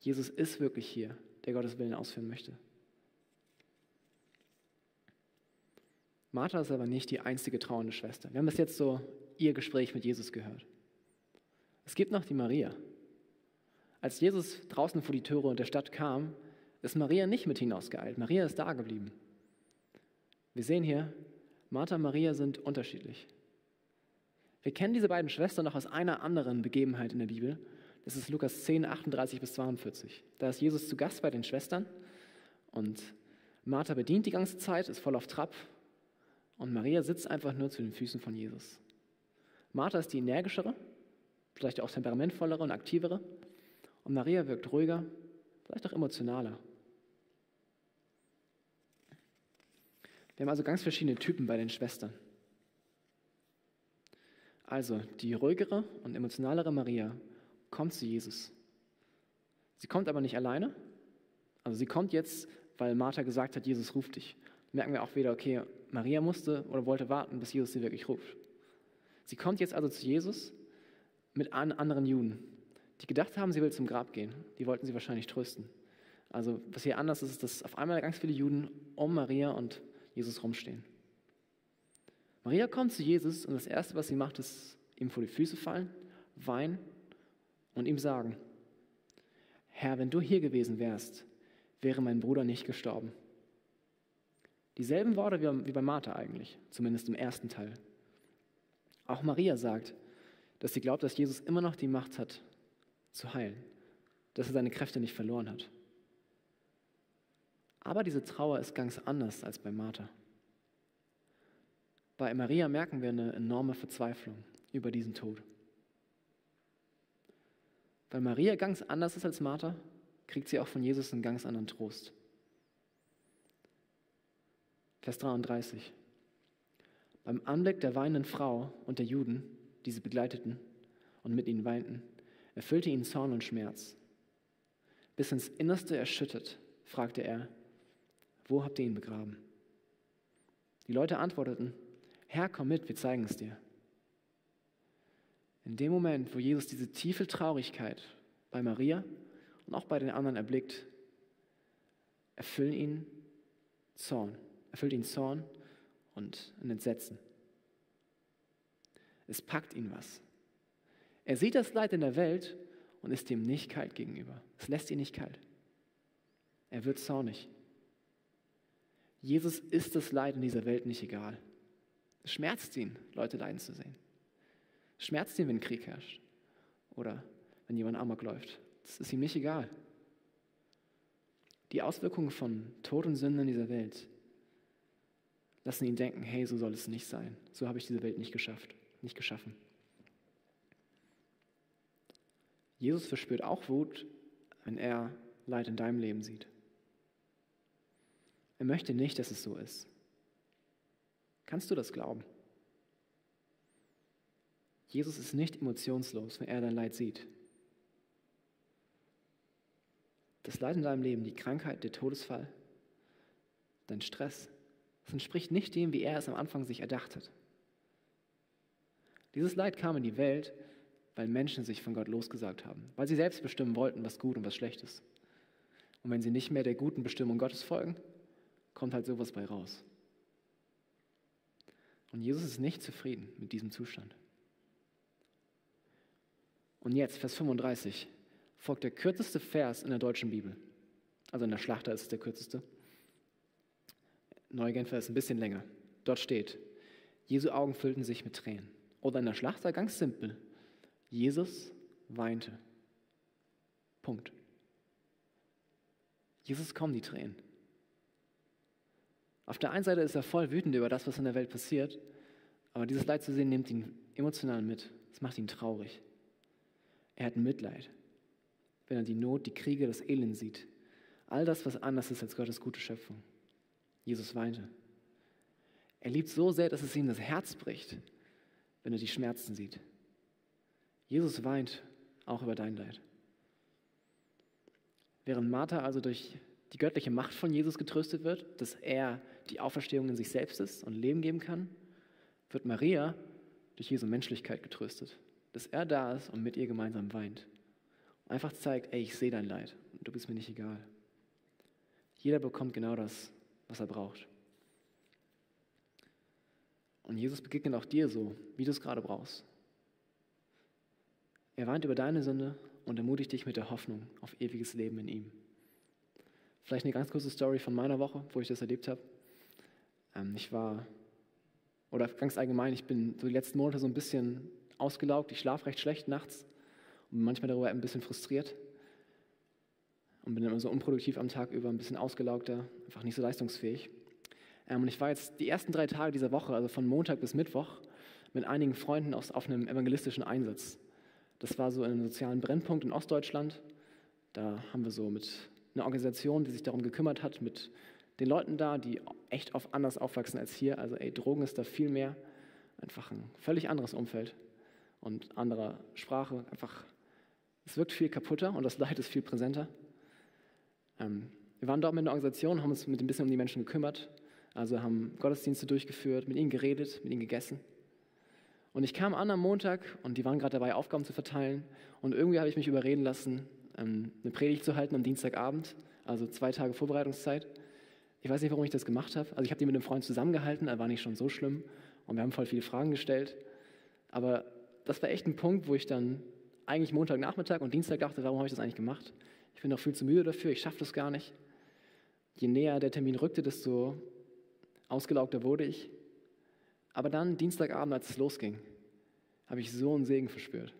Jesus ist wirklich hier, der Gottes Willen ausführen möchte. Martha ist aber nicht die einzige trauernde Schwester. Wir haben bis jetzt so ihr Gespräch mit Jesus gehört. Es gibt noch die Maria. Als Jesus draußen vor die Tore der Stadt kam, ist Maria nicht mit hinausgeeilt. Maria ist da geblieben. Wir sehen hier, Martha und Maria sind unterschiedlich. Wir kennen diese beiden Schwestern noch aus einer anderen Begebenheit in der Bibel. Das ist Lukas 10, 38 bis 42. Da ist Jesus zu Gast bei den Schwestern und Martha bedient die ganze Zeit, ist voll auf Trab und Maria sitzt einfach nur zu den Füßen von Jesus. Martha ist die energischere, vielleicht auch temperamentvollere und aktivere und Maria wirkt ruhiger, vielleicht auch emotionaler. Wir haben also ganz verschiedene Typen bei den Schwestern. Also die ruhigere und emotionalere Maria kommt zu Jesus. Sie kommt aber nicht alleine. Also sie kommt jetzt, weil Martha gesagt hat, Jesus ruft dich. Merken wir auch wieder, okay, Maria musste oder wollte warten, bis Jesus sie wirklich ruft. Sie kommt jetzt also zu Jesus mit anderen Juden, die gedacht haben, sie will zum Grab gehen. Die wollten sie wahrscheinlich trösten. Also was hier anders ist, ist, dass auf einmal ganz viele Juden um Maria und Jesus rumstehen. Maria kommt zu Jesus und das Erste, was sie macht, ist ihm vor die Füße fallen, weinen und ihm sagen, Herr, wenn du hier gewesen wärst, wäre mein Bruder nicht gestorben. Dieselben Worte wie bei Martha eigentlich, zumindest im ersten Teil. Auch Maria sagt, dass sie glaubt, dass Jesus immer noch die Macht hat, zu heilen, dass er seine Kräfte nicht verloren hat. Aber diese Trauer ist ganz anders als bei Martha. Bei Maria merken wir eine enorme Verzweiflung über diesen Tod. Weil Maria ganz anders ist als Martha, kriegt sie auch von Jesus einen ganz anderen Trost. Vers 33. Beim Anblick der weinenden Frau und der Juden, die sie begleiteten und mit ihnen weinten, erfüllte ihn Zorn und Schmerz. Bis ins Innerste erschüttert, fragte er, wo habt ihr ihn begraben? Die Leute antworteten, Herr, komm mit, wir zeigen es dir. In dem Moment, wo Jesus diese tiefe Traurigkeit bei Maria und auch bei den anderen erblickt, erfüllen ihn Zorn, erfüllt ihn Zorn und ein Entsetzen. Es packt ihn was. Er sieht das Leid in der Welt und ist dem nicht kalt gegenüber. Es lässt ihn nicht kalt. Er wird zornig. Jesus ist das Leid in dieser Welt nicht egal. Es schmerzt ihn, Leute leiden zu sehen. Es schmerzt ihn, wenn Krieg herrscht oder wenn jemand amok läuft. Das ist ihm nicht egal. Die Auswirkungen von Tod und Sünde in dieser Welt lassen ihn denken, hey, so soll es nicht sein. So habe ich diese Welt nicht geschafft, nicht geschaffen. Jesus verspürt auch Wut, wenn er Leid in deinem Leben sieht. Er möchte nicht, dass es so ist. Kannst du das glauben? Jesus ist nicht emotionslos, wenn er dein Leid sieht. Das Leid in deinem Leben, die Krankheit, der Todesfall, dein Stress, das entspricht nicht dem, wie er es am Anfang sich erdacht hat. Dieses Leid kam in die Welt, weil Menschen sich von Gott losgesagt haben, weil sie selbst bestimmen wollten, was gut und was schlecht ist. Und wenn sie nicht mehr der guten Bestimmung Gottes folgen, kommt halt sowas bei raus. Und Jesus ist nicht zufrieden mit diesem Zustand. Und jetzt, Vers 35, folgt der kürzeste Vers in der deutschen Bibel. Also in der Schlachter ist es der kürzeste. Neugenfer ist ein bisschen länger. Dort steht, Jesu Augen füllten sich mit Tränen. Oder in der Schlachter ganz simpel, Jesus weinte. Punkt. Jesus kommen die Tränen. Auf der einen Seite ist er voll wütend über das, was in der Welt passiert, aber dieses Leid zu sehen nimmt ihn emotional mit. Es macht ihn traurig. Er hat Mitleid, wenn er die Not, die Kriege, das Elend sieht. All das, was anders ist als Gottes gute Schöpfung. Jesus weinte. Er liebt so sehr, dass es ihm das Herz bricht, wenn er die Schmerzen sieht. Jesus weint auch über dein Leid. Während Martha also durch die göttliche Macht von Jesus getröstet wird, dass er die Auferstehung in sich selbst ist und Leben geben kann, wird Maria durch Jesu Menschlichkeit getröstet, dass er da ist und mit ihr gemeinsam weint. Und einfach zeigt, ey, ich sehe dein Leid und du bist mir nicht egal. Jeder bekommt genau das, was er braucht. Und Jesus begegnet auch dir so, wie du es gerade brauchst. Er weint über deine Sünde und ermutigt dich mit der Hoffnung auf ewiges Leben in ihm. Vielleicht eine ganz kurze Story von meiner Woche, wo ich das erlebt habe. Ähm, ich war, oder ganz allgemein, ich bin so die letzten Monate so ein bisschen ausgelaugt. Ich schlafe recht schlecht nachts und bin manchmal darüber ein bisschen frustriert und bin immer so unproduktiv am Tag über, ein bisschen ausgelaugter, einfach nicht so leistungsfähig. Ähm, und ich war jetzt die ersten drei Tage dieser Woche, also von Montag bis Mittwoch, mit einigen Freunden auf einem evangelistischen Einsatz. Das war so in einem sozialen Brennpunkt in Ostdeutschland. Da haben wir so mit einer Organisation, die sich darum gekümmert hat, mit den Leuten da, die echt auf anders aufwachsen als hier. Also ey, Drogen ist da viel mehr. Einfach ein völlig anderes Umfeld und anderer Sprache. Einfach, es wirkt viel kaputter und das Leid ist viel präsenter. Ähm, wir waren dort mit einer Organisation, haben uns mit ein bisschen um die Menschen gekümmert. Also haben Gottesdienste durchgeführt, mit ihnen geredet, mit ihnen gegessen. Und ich kam an am Montag und die waren gerade dabei, Aufgaben zu verteilen. Und irgendwie habe ich mich überreden lassen, ähm, eine Predigt zu halten am Dienstagabend, also zwei Tage Vorbereitungszeit. Ich weiß nicht, warum ich das gemacht habe. Also ich habe die mit einem Freund zusammengehalten, er war nicht schon so schlimm. Und wir haben voll viele Fragen gestellt. Aber das war echt ein Punkt, wo ich dann eigentlich Montagnachmittag und Dienstag dachte, warum habe ich das eigentlich gemacht? Ich bin doch viel zu müde dafür, ich schaffe das gar nicht. Je näher der Termin rückte, desto ausgelaugter wurde ich. Aber dann, Dienstagabend, als es losging, habe ich so einen Segen verspürt.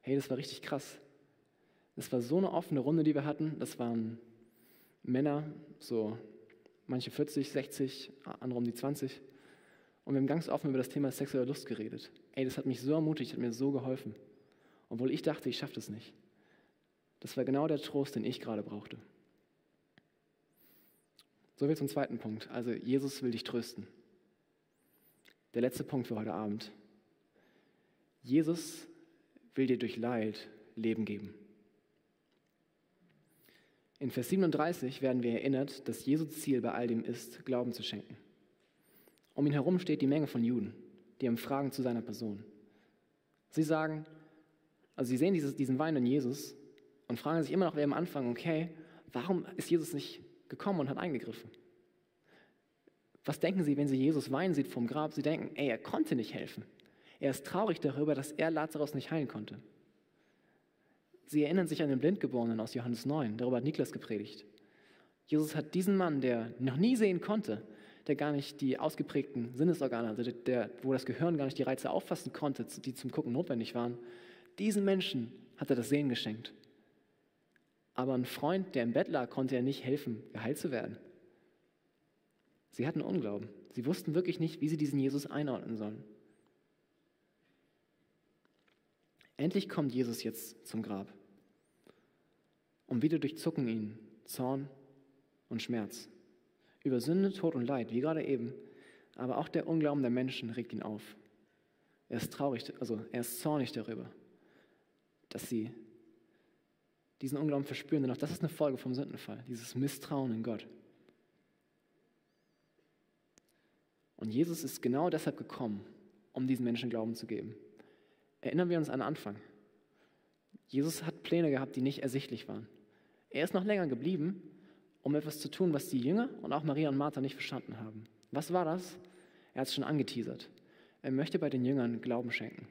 Hey, das war richtig krass. Das war so eine offene Runde, die wir hatten. Das waren Männer, so manche 40, 60, andere um die 20. Und wir haben ganz offen über das Thema sexuelle Lust geredet. Ey, das hat mich so ermutigt, hat mir so geholfen. Obwohl ich dachte, ich schaffe das nicht. Das war genau der Trost, den ich gerade brauchte. So viel zum zweiten Punkt. Also Jesus will dich trösten. Der letzte Punkt für heute Abend. Jesus will dir durch Leid Leben geben. In Vers 37 werden wir erinnert, dass Jesu Ziel bei all dem ist, Glauben zu schenken. Um ihn herum steht die Menge von Juden, die haben Fragen zu seiner Person. Sie sagen, also sie sehen dieses, diesen weinenden Jesus und fragen sich immer noch wie am Anfang, okay, warum ist Jesus nicht gekommen und hat eingegriffen? Was denken Sie, wenn Sie Jesus weinen sieht vom Grab? Sie denken, ey, er konnte nicht helfen. Er ist traurig darüber, dass er Lazarus nicht heilen konnte. Sie erinnern sich an den Blindgeborenen aus Johannes 9, darüber hat Niklas gepredigt. Jesus hat diesen Mann, der noch nie sehen konnte, der gar nicht die ausgeprägten Sinnesorgane, also der, der, wo das Gehirn gar nicht die Reize auffassen konnte, die zum Gucken notwendig waren, diesen Menschen hat er das Sehen geschenkt. Aber ein Freund, der im Bett lag, konnte er nicht helfen, geheilt zu werden. Sie hatten Unglauben. Sie wussten wirklich nicht, wie sie diesen Jesus einordnen sollen. Endlich kommt Jesus jetzt zum Grab. Und wieder durchzucken ihn Zorn und Schmerz. Über Sünde, Tod und Leid, wie gerade eben. Aber auch der Unglauben der Menschen regt ihn auf. Er ist traurig, also er ist zornig darüber, dass sie diesen Unglauben verspüren. Denn auch das ist eine Folge vom Sündenfall, dieses Misstrauen in Gott. Und Jesus ist genau deshalb gekommen, um diesen Menschen Glauben zu geben. Erinnern wir uns an den Anfang. Jesus hat Pläne gehabt, die nicht ersichtlich waren. Er ist noch länger geblieben, um etwas zu tun, was die Jünger und auch Maria und Martha nicht verstanden haben. Was war das? Er hat es schon angeteasert. Er möchte bei den Jüngern Glauben schenken.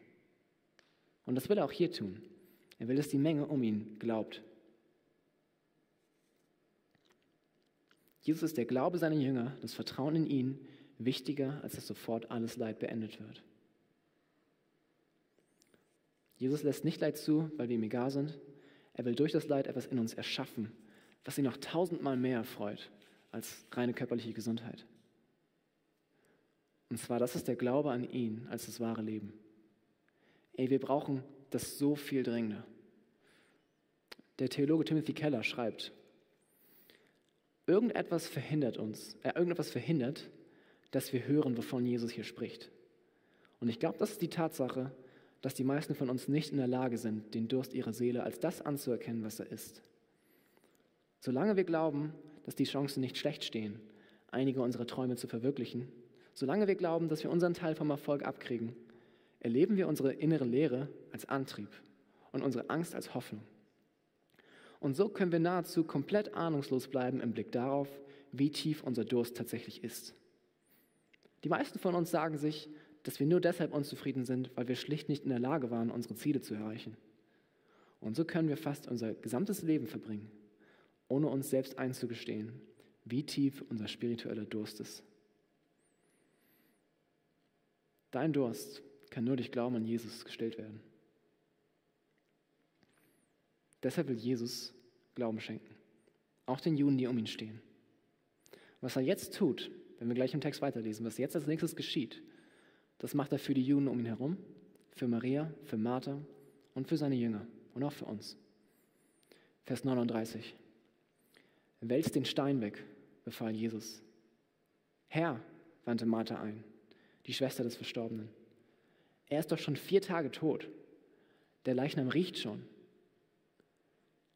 Und das will er auch hier tun. Er will, dass die Menge um ihn glaubt. Jesus ist der Glaube seiner Jünger, das Vertrauen in ihn, wichtiger, als dass sofort alles Leid beendet wird. Jesus lässt nicht Leid zu, weil wir ihm egal sind. Er will durch das Leid etwas in uns erschaffen, was ihn noch tausendmal mehr freut als reine körperliche Gesundheit. Und zwar, das ist der Glaube an ihn als das wahre Leben. Ey, wir brauchen das so viel dringender. Der Theologe Timothy Keller schreibt, irgendetwas verhindert uns, äh, irgendetwas verhindert, dass wir hören, wovon Jesus hier spricht. Und ich glaube, das ist die Tatsache, dass die meisten von uns nicht in der Lage sind, den Durst ihrer Seele als das anzuerkennen, was er ist. Solange wir glauben, dass die Chancen nicht schlecht stehen, einige unserer Träume zu verwirklichen, solange wir glauben, dass wir unseren Teil vom Erfolg abkriegen, erleben wir unsere innere Leere als Antrieb und unsere Angst als Hoffnung. Und so können wir nahezu komplett ahnungslos bleiben im Blick darauf, wie tief unser Durst tatsächlich ist. Die meisten von uns sagen sich, dass wir nur deshalb unzufrieden sind, weil wir schlicht nicht in der Lage waren, unsere Ziele zu erreichen. Und so können wir fast unser gesamtes Leben verbringen, ohne uns selbst einzugestehen, wie tief unser spiritueller Durst ist. Dein Durst kann nur durch Glauben an Jesus gestillt werden. Deshalb will Jesus Glauben schenken, auch den Juden, die um ihn stehen. Was er jetzt tut, wenn wir gleich im Text weiterlesen, was jetzt als nächstes geschieht, das macht er für die Juden um ihn herum, für Maria, für Martha und für seine Jünger und auch für uns. Vers 39. Wälzt den Stein weg, befahl Jesus. Herr, wandte Martha ein, die Schwester des Verstorbenen. Er ist doch schon vier Tage tot. Der Leichnam riecht schon.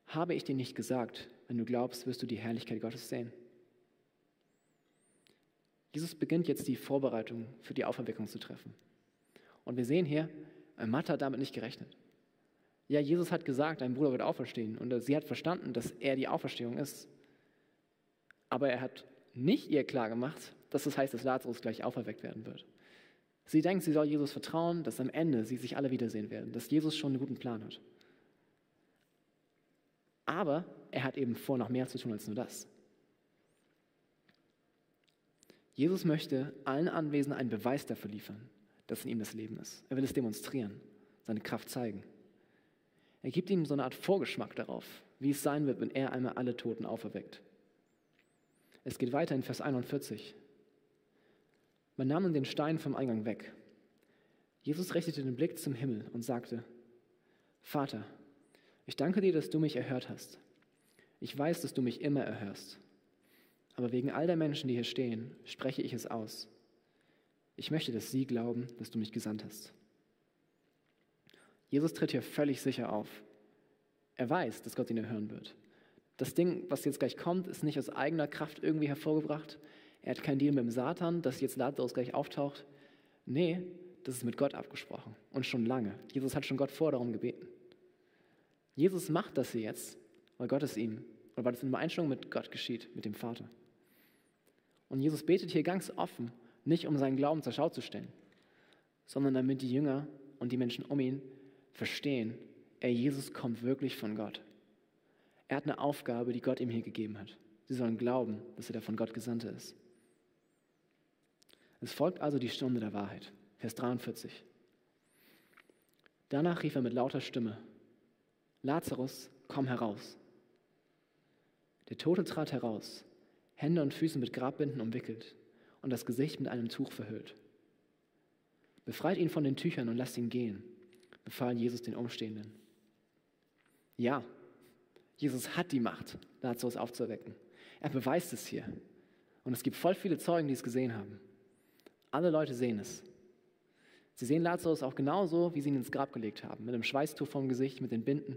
Habe ich dir nicht gesagt, wenn du glaubst, wirst du die Herrlichkeit Gottes sehen? Jesus beginnt jetzt die Vorbereitung für die Auferweckung zu treffen. Und wir sehen hier, Martha hat damit nicht gerechnet. Ja, Jesus hat gesagt, dein Bruder wird auferstehen. Und sie hat verstanden, dass er die Auferstehung ist. Aber er hat nicht ihr klar gemacht, dass das heißt, dass Lazarus gleich auferweckt werden wird. Sie denkt, sie soll Jesus vertrauen, dass am Ende sie sich alle wiedersehen werden, dass Jesus schon einen guten Plan hat. Aber er hat eben vor, noch mehr zu tun als nur das. Jesus möchte allen Anwesenden einen Beweis dafür liefern, dass in ihm das Leben ist. Er will es demonstrieren, seine Kraft zeigen. Er gibt ihnen so eine Art Vorgeschmack darauf, wie es sein wird, wenn er einmal alle Toten auferweckt. Es geht weiter in Vers 41. Man nahm nun den Stein vom Eingang weg. Jesus richtete den Blick zum Himmel und sagte, Vater, ich danke dir, dass du mich erhört hast. Ich weiß, dass du mich immer erhörst. Aber wegen all der Menschen, die hier stehen, spreche ich es aus. Ich möchte, dass sie glauben, dass du mich gesandt hast. Jesus tritt hier völlig sicher auf. Er weiß, dass Gott ihn erhören wird. Das Ding, was jetzt gleich kommt, ist nicht aus eigener Kraft irgendwie hervorgebracht. Er hat kein Deal mit dem Satan, dass jetzt Lazarus gleich auftaucht. Nee, das ist mit Gott abgesprochen und schon lange. Jesus hat schon Gott vor darum gebeten. Jesus macht das hier jetzt, weil Gott es ihm, weil es in Übereinstimmung mit Gott geschieht, mit dem Vater. Und Jesus betet hier ganz offen, nicht um seinen Glauben zur Schau zu stellen, sondern damit die Jünger und die Menschen um ihn verstehen, er Jesus kommt wirklich von Gott. Er hat eine Aufgabe, die Gott ihm hier gegeben hat. Sie sollen glauben, dass er der von Gott Gesandte ist. Es folgt also die Stunde der Wahrheit. Vers 43. Danach rief er mit lauter Stimme, Lazarus, komm heraus. Der Tote trat heraus, Hände und Füße mit Grabbinden umwickelt und das Gesicht mit einem Tuch verhüllt. Befreit ihn von den Tüchern und lasst ihn gehen, befahl Jesus den Umstehenden. Ja, Jesus hat die Macht, Lazarus aufzuwecken. Er beweist es hier. Und es gibt voll viele Zeugen, die es gesehen haben. Alle Leute sehen es. Sie sehen Lazarus auch genauso, wie sie ihn ins Grab gelegt haben, mit einem Schweißtuch vom Gesicht, mit den Binden.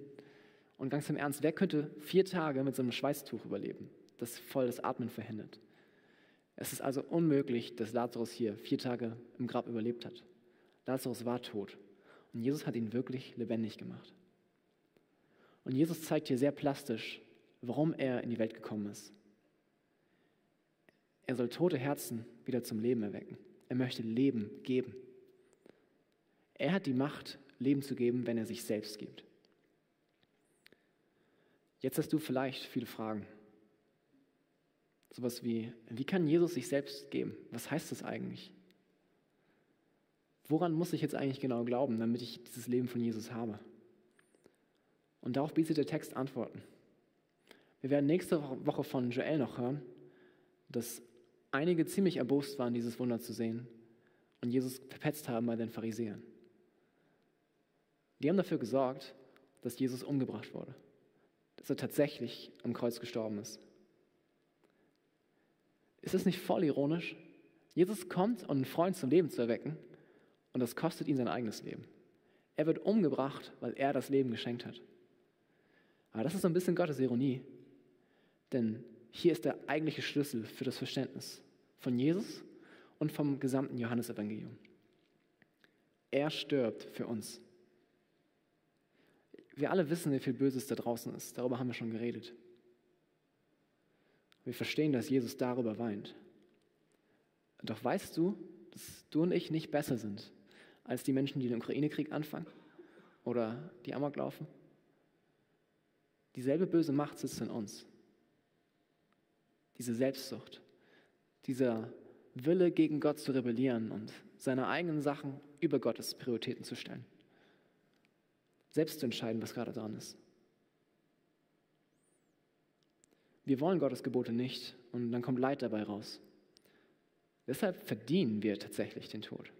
Und ganz im Ernst, wer könnte vier Tage mit so einem Schweißtuch überleben, das voll das Atmen verhindert? Es ist also unmöglich, dass Lazarus hier vier Tage im Grab überlebt hat. Lazarus war tot und Jesus hat ihn wirklich lebendig gemacht. Und Jesus zeigt hier sehr plastisch, warum er in die Welt gekommen ist. Er soll tote Herzen wieder zum Leben erwecken. Er möchte Leben geben. Er hat die Macht, Leben zu geben, wenn er sich selbst gibt. Jetzt hast du vielleicht viele Fragen. Sowas wie, wie kann Jesus sich selbst geben? Was heißt das eigentlich? Woran muss ich jetzt eigentlich genau glauben, damit ich dieses Leben von Jesus habe? Und darauf bietet der Text Antworten. Wir werden nächste Woche von Joel noch hören, dass einige ziemlich erbost waren, dieses Wunder zu sehen und Jesus verpetzt haben bei den Pharisäern. Die haben dafür gesorgt, dass Jesus umgebracht wurde, dass er tatsächlich am Kreuz gestorben ist. Ist es nicht voll ironisch? Jesus kommt, um einen Freund zum Leben zu erwecken und das kostet ihn sein eigenes Leben. Er wird umgebracht, weil er das Leben geschenkt hat. Aber das ist so ein bisschen Gottes Ironie, denn hier ist der eigentliche Schlüssel für das Verständnis von Jesus und vom gesamten Johannesevangelium. Er stirbt für uns. Wir alle wissen, wie viel Böses da draußen ist. Darüber haben wir schon geredet. Wir verstehen, dass Jesus darüber weint. Doch weißt du, dass du und ich nicht besser sind als die Menschen, die den Ukraine-Krieg anfangen oder die Amok laufen? Dieselbe böse Macht sitzt in uns. Diese Selbstsucht, dieser Wille, gegen Gott zu rebellieren und seine eigenen Sachen über Gottes Prioritäten zu stellen selbst zu entscheiden, was gerade dran ist. Wir wollen Gottes Gebote nicht und dann kommt Leid dabei raus. Deshalb verdienen wir tatsächlich den Tod.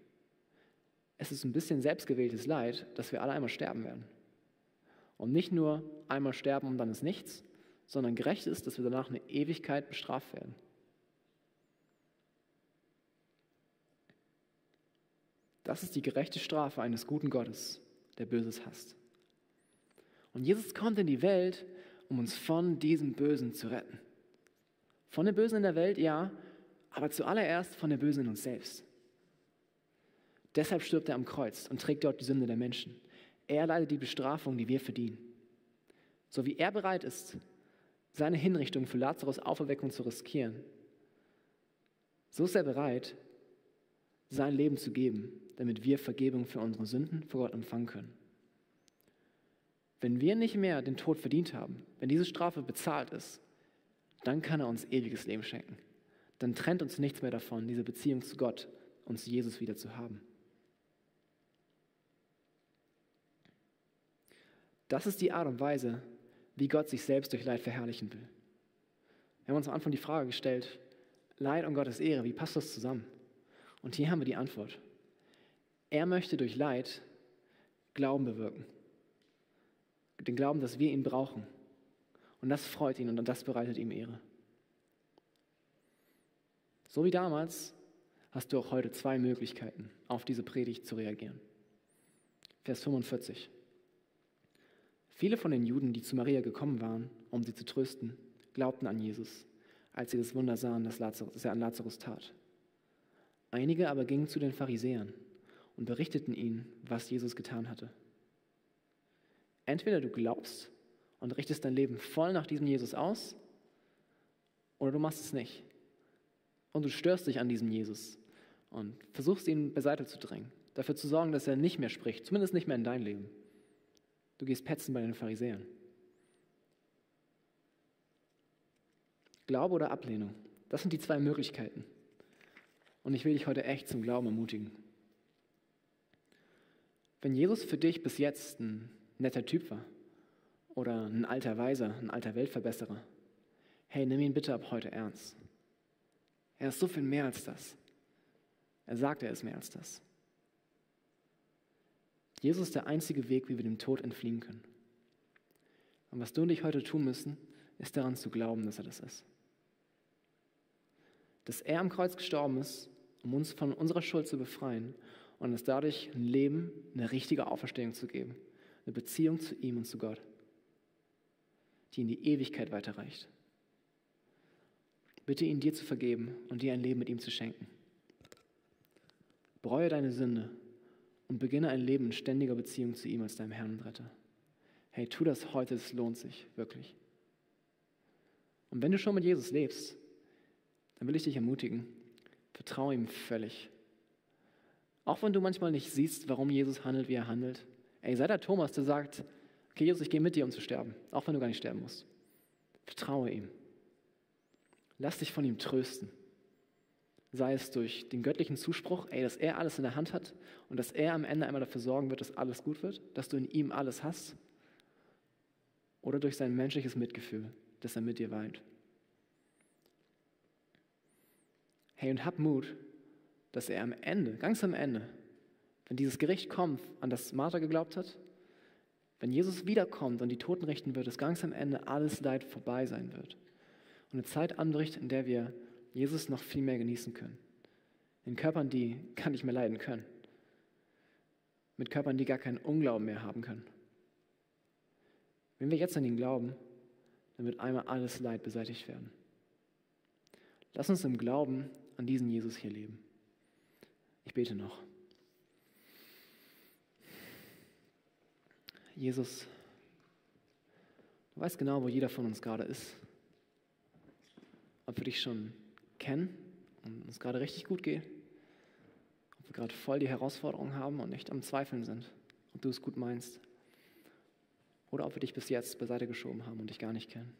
Es ist ein bisschen selbstgewähltes Leid, dass wir alle einmal sterben werden. Und nicht nur einmal sterben und dann ist nichts, sondern gerecht ist, dass wir danach eine Ewigkeit bestraft werden. Das ist die gerechte Strafe eines guten Gottes, der Böses hasst. Und Jesus kommt in die Welt, um uns von diesem Bösen zu retten. Von dem Bösen in der Welt, ja, aber zuallererst von dem Bösen in uns selbst. Deshalb stirbt er am Kreuz und trägt dort die Sünde der Menschen. Er leidet die Bestrafung, die wir verdienen. So wie er bereit ist, seine Hinrichtung für Lazarus Auferweckung zu riskieren, so ist er bereit, sein Leben zu geben, damit wir Vergebung für unsere Sünden vor Gott empfangen können. Wenn wir nicht mehr den Tod verdient haben, wenn diese Strafe bezahlt ist, dann kann er uns ewiges Leben schenken. Dann trennt uns nichts mehr davon, diese Beziehung zu Gott und zu Jesus wieder zu haben. Das ist die Art und Weise, wie Gott sich selbst durch Leid verherrlichen will. Wir haben uns am Anfang die Frage gestellt, Leid und Gottes Ehre, wie passt das zusammen? Und hier haben wir die Antwort. Er möchte durch Leid Glauben bewirken den Glauben, dass wir ihn brauchen. Und das freut ihn und das bereitet ihm Ehre. So wie damals hast du auch heute zwei Möglichkeiten, auf diese Predigt zu reagieren. Vers 45. Viele von den Juden, die zu Maria gekommen waren, um sie zu trösten, glaubten an Jesus, als sie das Wunder sahen, das, Lazarus, das er an Lazarus tat. Einige aber gingen zu den Pharisäern und berichteten ihnen, was Jesus getan hatte. Entweder du glaubst und richtest dein Leben voll nach diesem Jesus aus, oder du machst es nicht. Und du störst dich an diesem Jesus und versuchst ihn beiseite zu drängen, dafür zu sorgen, dass er nicht mehr spricht, zumindest nicht mehr in dein Leben. Du gehst petzen bei den Pharisäern. Glaube oder Ablehnung, das sind die zwei Möglichkeiten. Und ich will dich heute echt zum Glauben ermutigen. Wenn Jesus für dich bis jetzt ein netter Typ war oder ein alter Weiser, ein alter Weltverbesserer. Hey, nimm ihn bitte ab heute ernst. Er ist so viel mehr als das. Er sagt, er ist mehr als das. Jesus ist der einzige Weg, wie wir dem Tod entfliehen können. Und was du und ich heute tun müssen, ist daran zu glauben, dass er das ist. Dass er am Kreuz gestorben ist, um uns von unserer Schuld zu befreien und uns dadurch ein Leben, eine richtige Auferstehung zu geben. Eine Beziehung zu ihm und zu Gott, die in die Ewigkeit weiterreicht. Bitte ihn dir zu vergeben und dir ein Leben mit ihm zu schenken. Bereue deine Sünde und beginne ein Leben in ständiger Beziehung zu ihm als deinem Herrn und Retter. Hey, tu das heute, es lohnt sich wirklich. Und wenn du schon mit Jesus lebst, dann will ich dich ermutigen, vertraue ihm völlig. Auch wenn du manchmal nicht siehst, warum Jesus handelt, wie er handelt. Ey, sei der Thomas, der sagt, okay, Jesus, ich gehe mit dir, um zu sterben, auch wenn du gar nicht sterben musst. Vertraue ihm. Lass dich von ihm trösten. Sei es durch den göttlichen Zuspruch, ey, dass er alles in der Hand hat und dass er am Ende einmal dafür sorgen wird, dass alles gut wird, dass du in ihm alles hast. Oder durch sein menschliches Mitgefühl, dass er mit dir weint. Hey, und hab Mut, dass er am Ende, ganz am Ende, wenn dieses Gericht kommt, an das Martha geglaubt hat, wenn Jesus wiederkommt und die Toten richten wird, dass ganz am Ende alles Leid vorbei sein wird. Und eine Zeit anbricht, in der wir Jesus noch viel mehr genießen können. In Körpern, die gar nicht mehr leiden können. Mit Körpern, die gar keinen Unglauben mehr haben können. Wenn wir jetzt an ihn glauben, dann wird einmal alles Leid beseitigt werden. Lass uns im Glauben an diesen Jesus hier leben. Ich bete noch. Jesus, du weißt genau, wo jeder von uns gerade ist. Ob wir dich schon kennen und uns gerade richtig gut geht. Ob wir gerade voll die Herausforderungen haben und nicht am Zweifeln sind, ob du es gut meinst. Oder ob wir dich bis jetzt beiseite geschoben haben und dich gar nicht kennen.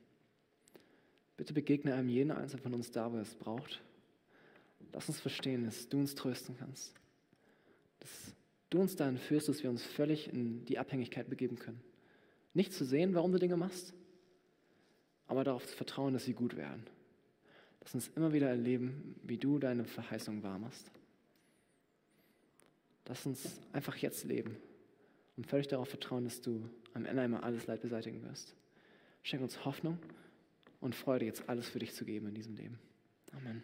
Bitte begegne einem jeden Einzelnen von uns da, wo er es braucht. Lass uns verstehen, dass du uns trösten kannst. Dass du uns dahin führst, dass wir uns völlig in die Abhängigkeit begeben können. Nicht zu sehen, warum du Dinge machst, aber darauf zu vertrauen, dass sie gut werden. Lass uns immer wieder erleben, wie du deine Verheißung wahr machst. Lass uns einfach jetzt leben und völlig darauf vertrauen, dass du am Ende einmal alles Leid beseitigen wirst. Schenk uns Hoffnung und Freude, jetzt alles für dich zu geben in diesem Leben. Amen.